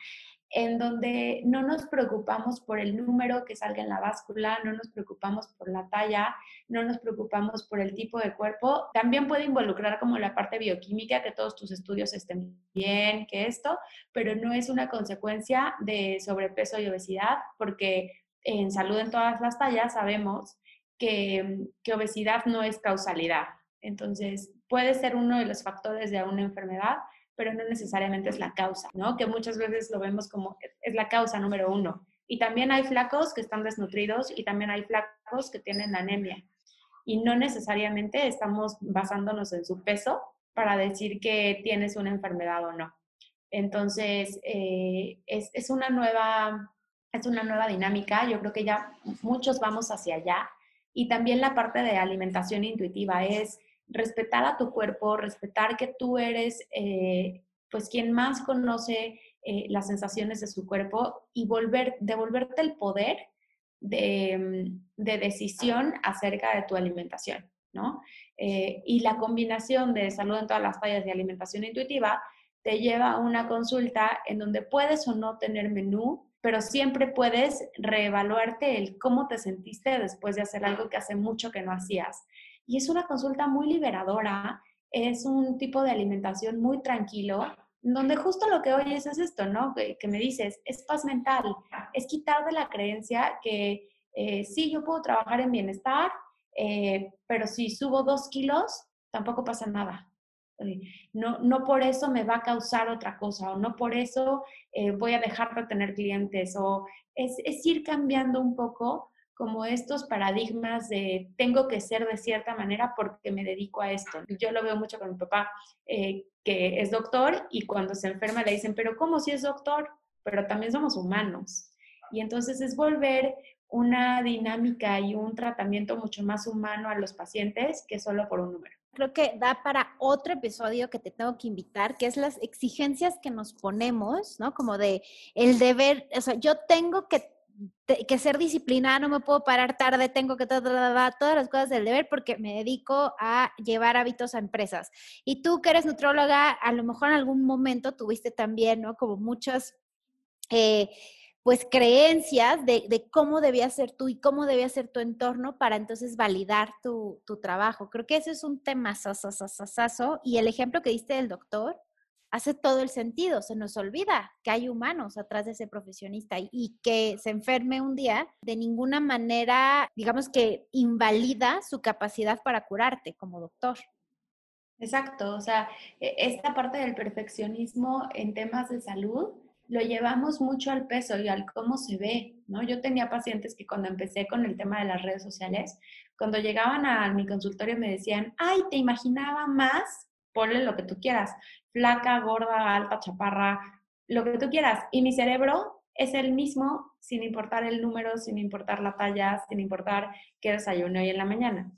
en donde no nos preocupamos por el número que salga en la báscula, no nos preocupamos por la talla, no nos preocupamos por el tipo de cuerpo. También puede involucrar como la parte bioquímica, que todos tus estudios estén bien, que esto, pero no es una consecuencia de sobrepeso y obesidad, porque en salud en todas las tallas sabemos que, que obesidad no es causalidad. Entonces, puede ser uno de los factores de una enfermedad, pero no necesariamente es la causa, ¿no? Que muchas veces lo vemos como es la causa número uno. Y también hay flacos que están desnutridos y también hay flacos que tienen anemia. Y no necesariamente estamos basándonos en su peso para decir que tienes una enfermedad o no. Entonces, eh, es, una nueva, es una nueva dinámica, yo creo que ya muchos vamos hacia allá. Y también la parte de alimentación intuitiva es respetar a tu cuerpo, respetar que tú eres eh, pues quien más conoce eh, las sensaciones de su cuerpo y volver, devolverte el poder de, de decisión acerca de tu alimentación, ¿no? Eh, y la combinación de salud en todas las tallas y alimentación intuitiva te lleva a una consulta en donde puedes o no tener menú, pero siempre puedes reevaluarte el cómo te sentiste después de hacer algo que hace mucho que no hacías. Y es una consulta muy liberadora, es un tipo de alimentación muy tranquilo, donde justo lo que oyes es esto, ¿no? Que, me dices, es paz mental, es quitar de la creencia que eh, sí, yo puedo trabajar en bienestar, eh, pero si subo dos kilos, tampoco pasa nada. Eh, no, no por eso me va a causar otra cosa o no por eso eh, voy a dejar de tener clientes o es, es, ir cambiando un poco como estos paradigmas de tengo que ser de cierta manera porque me dedico a esto. Yo lo veo mucho con mi papá, que es doctor y cuando se enferma le dicen, pero ¿cómo si es doctor? Pero también somos humanos. Y entonces es volver una dinámica y un tratamiento mucho más humano a los pacientes que solo por un número. Creo que da para otro episodio que te tengo que invitar, que es las exigencias que nos ponemos, ¿no? Como de el deber, o sea, yo tengo que, que ser disciplinada, no me puedo parar tarde, tengo que todas las cosas del deber porque me dedico a llevar hábitos a empresas. Y tú que eres nutróloga, a lo mejor en algún momento tuviste también, ¿no? Como muchas... Eh, pues creencias de, cómo debía ser tú y cómo debía ser tu entorno para entonces validar tu, trabajo. Creo que ese es un tema sasasasasaso y el ejemplo que diste del doctor hace todo el sentido. Se nos olvida que hay humanos atrás de ese profesionista y, que se enferme un día de ninguna manera, digamos que invalida su capacidad para curarte como doctor. Exacto, o sea, e, esta parte del perfeccionismo en temas de salud lo llevamos mucho al peso y al cómo se ve, ¿no? Yo tenía pacientes que cuando empecé con el tema de las redes sociales, cuando llegaban a mi consultorio me decían, ay, te imaginaba más, ponle lo que tú quieras, flaca, gorda, alta, chaparra, lo que tú quieras. Y mi cerebro es el mismo sin importar el número, sin importar la talla, sin importar qué desayuno hoy en la mañana.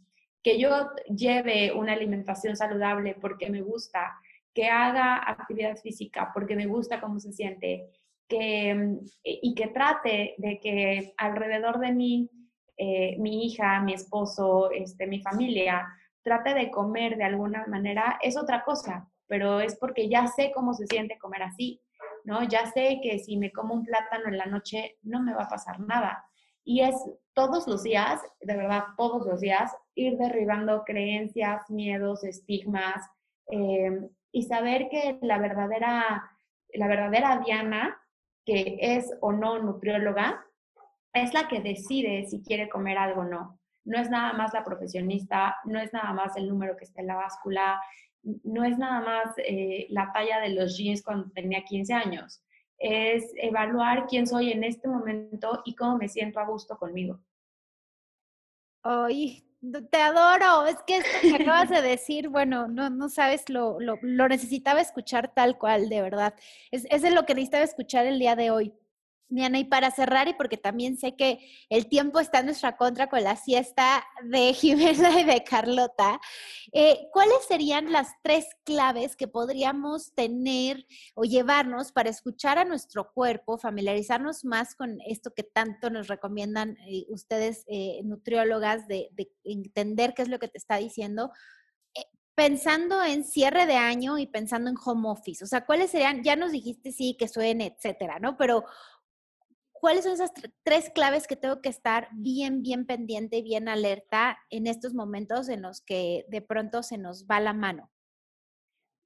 Que yo lleve una alimentación saludable porque me gusta, que haga actividad física porque me gusta cómo se siente, que, mm, y que trate de que alrededor de mí, eh, mi hija, mi esposo, este, mi familia, trate de comer de alguna manera, es otra cosa, pero es porque ya sé cómo se siente comer así, ¿no? Ya sé que si me como un plátano en la noche no me va a pasar nada. Y es todos los días, de verdad, todos los días, ir derribando creencias, miedos, estigmas, eh, y saber que la verdadera, la verdadera Diana, que es o no nutrióloga, es la que decide si quiere comer algo o no. No es nada más la profesionista, no es nada más el número que está en la báscula, no es nada más eh, la talla de los jeans cuando tenía 15 años. Es evaluar quién soy en este momento y cómo me siento a gusto conmigo. Ay, te adoro. Es que esto que acabas de decir, bueno, no, no sabes, lo, lo, lo necesitaba escuchar tal cual, de verdad. Es, es lo que necesitaba escuchar el día de hoy. Diana, y para cerrar, y porque también sé que el tiempo está en nuestra contra con la siesta de Jimena y de Carlota, eh, ¿cuáles serían las tres claves que podríamos tener o llevarnos para escuchar a nuestro cuerpo, familiarizarnos más con esto que tanto nos recomiendan eh, ustedes, eh, nutriólogas, de, de, entender qué es lo que te está diciendo? pensando en cierre de año y pensando en home office, o sea, ¿cuáles serían? Ya nos dijiste sí, que suene, etcétera, ¿no? Pero ¿cuáles son esas tres claves que tengo que estar bien, bien pendiente, bien alerta en estos momentos en los que de pronto se nos va la mano?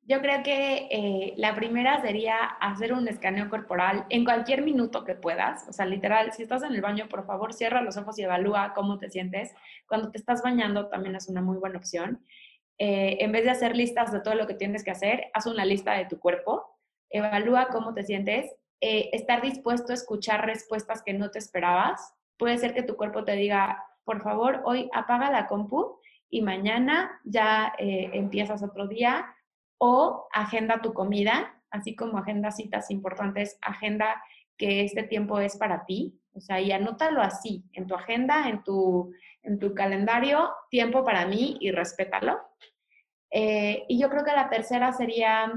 Yo creo que eh, la primera sería hacer un escaneo corporal en cualquier minuto que puedas. O sea, literal, si estás en el baño, por favor, cierra los ojos y evalúa cómo te sientes. Cuando te estás bañando también es una muy buena opción. Eh, en vez de hacer listas de todo lo que tienes que hacer, haz una lista de tu cuerpo, evalúa cómo te sientes eh, estar dispuesto a escuchar respuestas que no te esperabas. Puede ser que tu cuerpo te diga, por favor, hoy apaga la compu y mañana ya eh, empiezas otro día o agenda tu comida, así como agenda citas importantes, agenda que este tiempo es para ti, o sea, y anótalo así, en tu agenda, en tu, en tu calendario, tiempo para mí y respétalo. Eh, y yo creo que la tercera sería,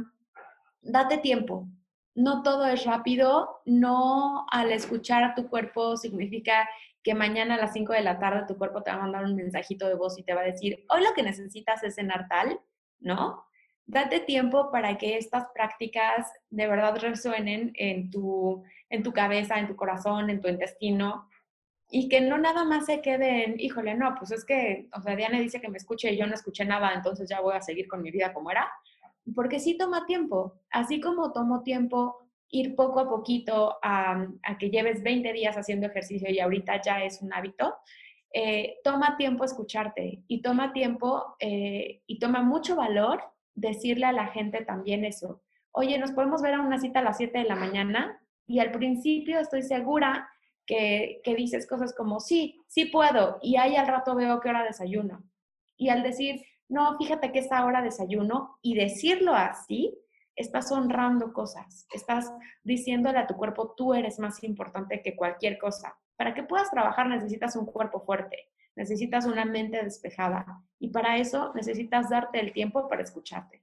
date tiempo. No todo es rápido, no al escuchar a tu cuerpo significa que mañana a las 5 de la tarde tu cuerpo te va a mandar un mensajito de voz y te va a decir, hoy lo que necesitas es cenar tal, ¿no? Date tiempo para que estas prácticas de verdad resuenen en tu, en tu cabeza, en tu corazón, en tu intestino y que no nada más se queden, híjole, no, pues es que, o sea, Diana dice que me escuche y yo no escuché nada, entonces ya voy a seguir con mi vida como era, porque sí toma tiempo, así como tomó tiempo ir poco a poquito a, que lleves 20 días haciendo ejercicio y ahorita ya es un hábito, eh, toma tiempo escucharte y toma tiempo eh, y toma mucho valor decirle a la gente también eso. Oye, nos podemos ver a una cita a las 7 de la mañana y al principio estoy segura que, que dices cosas como, sí, sí puedo y ahí al rato veo qué hora desayuno. Y al decir, no, fíjate que es ahora desayuno y decirlo así, estás honrando cosas, estás diciéndole a tu cuerpo, tú eres más importante que cualquier cosa. Para que puedas trabajar necesitas un cuerpo fuerte, necesitas una mente despejada y para eso necesitas darte el tiempo para escucharte.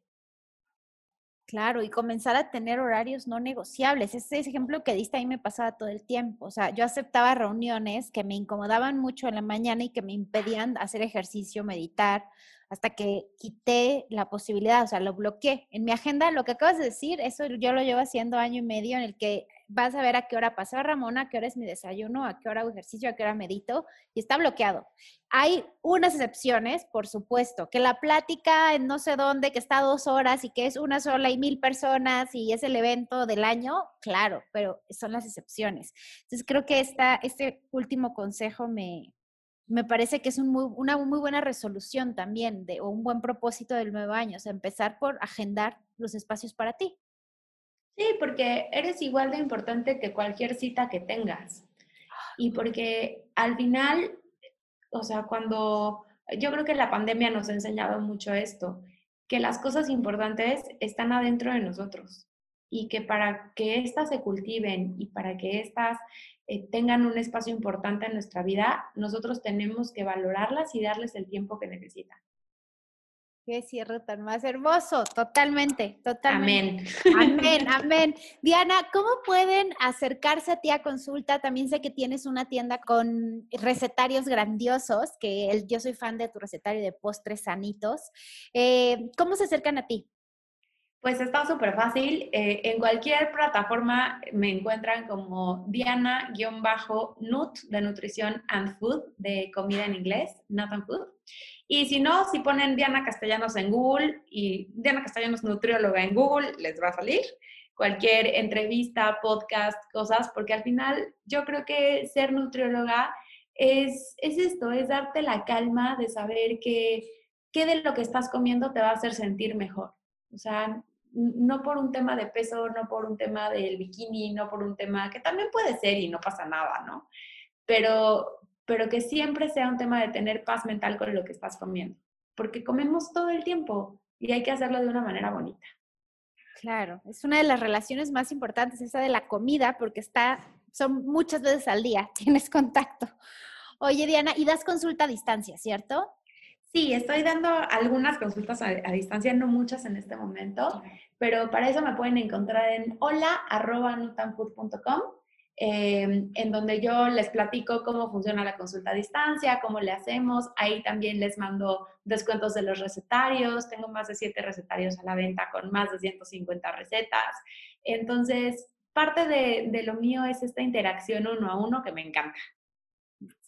Claro, y comenzar a tener horarios no negociables. Ese ejemplo que diste ahí me pasaba todo el tiempo. O sea, yo aceptaba reuniones que me incomodaban mucho en la mañana y que me impedían hacer ejercicio, meditar, hasta que quité la posibilidad, o sea, lo bloqueé. En mi agenda, lo que acabas de decir, eso yo lo llevo haciendo año y medio en el que vas a ver a qué hora pasa Ramona, a qué hora es mi desayuno, a qué hora hago ejercicio, a qué hora medito, y está bloqueado. Hay unas excepciones, por supuesto, que la plática en no sé dónde, que está dos horas y que es una sola y mil personas y es el evento del año, claro, pero son las excepciones. Entonces creo que esta, este último consejo me, me parece que es una muy buena resolución también de, o un buen propósito del nuevo año, o sea, empezar por agendar los espacios para ti. Sí, porque eres igual de importante que cualquier cita que tengas. Y porque al final, o sea, cuando yo creo que la pandemia nos ha enseñado mucho esto, que las cosas importantes están adentro de nosotros y que para que éstas se cultiven y para que éstas eh, tengan un espacio importante en nuestra vida, nosotros tenemos que valorarlas y darles el tiempo que necesitan. Qué cierre tan más hermoso, totalmente, totalmente. Amén. Amén, amén. Diana, ¿cómo pueden acercarse a ti a consulta? También sé que tienes una tienda con recetarios grandiosos, que yo soy fan de tu recetario de postres sanitos. Eh, ¿Cómo se acercan a ti? Pues está súper fácil. Eh, en cualquier plataforma me encuentran como Diana-Nut de Nutrición and Food, de comida en inglés, Not and Food. Y si no, si ponen Diana Castellanos en Google y Diana Castellanos Nutrióloga en Google, les va a salir cualquier entrevista, podcast, cosas, porque al final yo creo que ser nutrióloga es, es esto, es darte la calma de saber que qué de lo que estás comiendo te va a hacer sentir mejor. O sea, no por un tema de peso, no por un tema del bikini, no por un tema que también puede ser y no pasa nada, ¿no? Pero, pero que siempre sea un tema de tener paz mental con lo que estás comiendo, porque comemos todo el tiempo y hay que hacerlo de una manera bonita. Claro, es una de las relaciones más importantes, esa de la comida, porque está, son muchas veces al día, tienes contacto. Oye, Diana, y das consulta a distancia, ¿cierto? Sí, estoy dando algunas consultas a, distancia, no muchas en este momento, pero para eso me pueden encontrar en hola.nutanfood.com, em, en donde yo les platico cómo funciona la consulta a distancia, cómo le hacemos. Ahí también les mando descuentos de los recetarios. Tengo más de siete recetarios a la venta con más de 150 recetas. Entonces, parte de, de lo mío es esta interacción uno a uno que me encanta.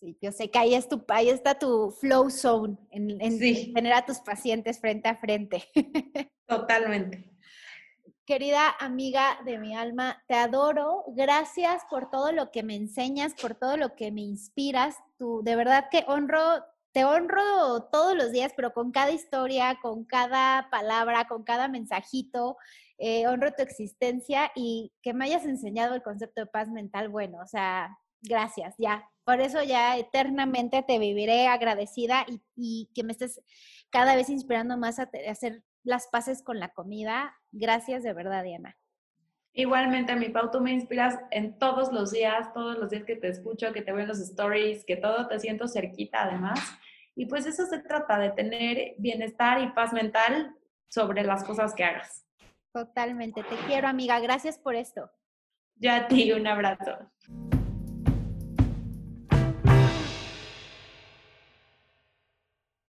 Sí, yo sé que ahí, es tu, ahí está tu flow zone, en, tener a tus pacientes frente a frente. Totalmente. Querida amiga de mi alma, te adoro. Gracias por todo lo que me enseñas, por todo lo que me inspiras. Tú, de verdad que honro, te honro todos los días, pero con cada historia, con cada palabra, con cada mensajito. Eh, honro tu existencia y que me hayas enseñado el concepto de paz mental. Bueno, o sea, gracias, ya, por eso ya eternamente te viviré agradecida y, que me estés cada vez inspirando más a, hacer las paces con la comida. Gracias de verdad, Diana. Igualmente, mi Pau, tú me inspiras en todos los días, todos los días que te escucho, que te veo en los stories, que todo te siento cerquita además. Y pues eso se trata de tener bienestar y paz mental sobre las cosas que hagas. Totalmente, te quiero amiga, gracias por esto. Ya a ti, un abrazo.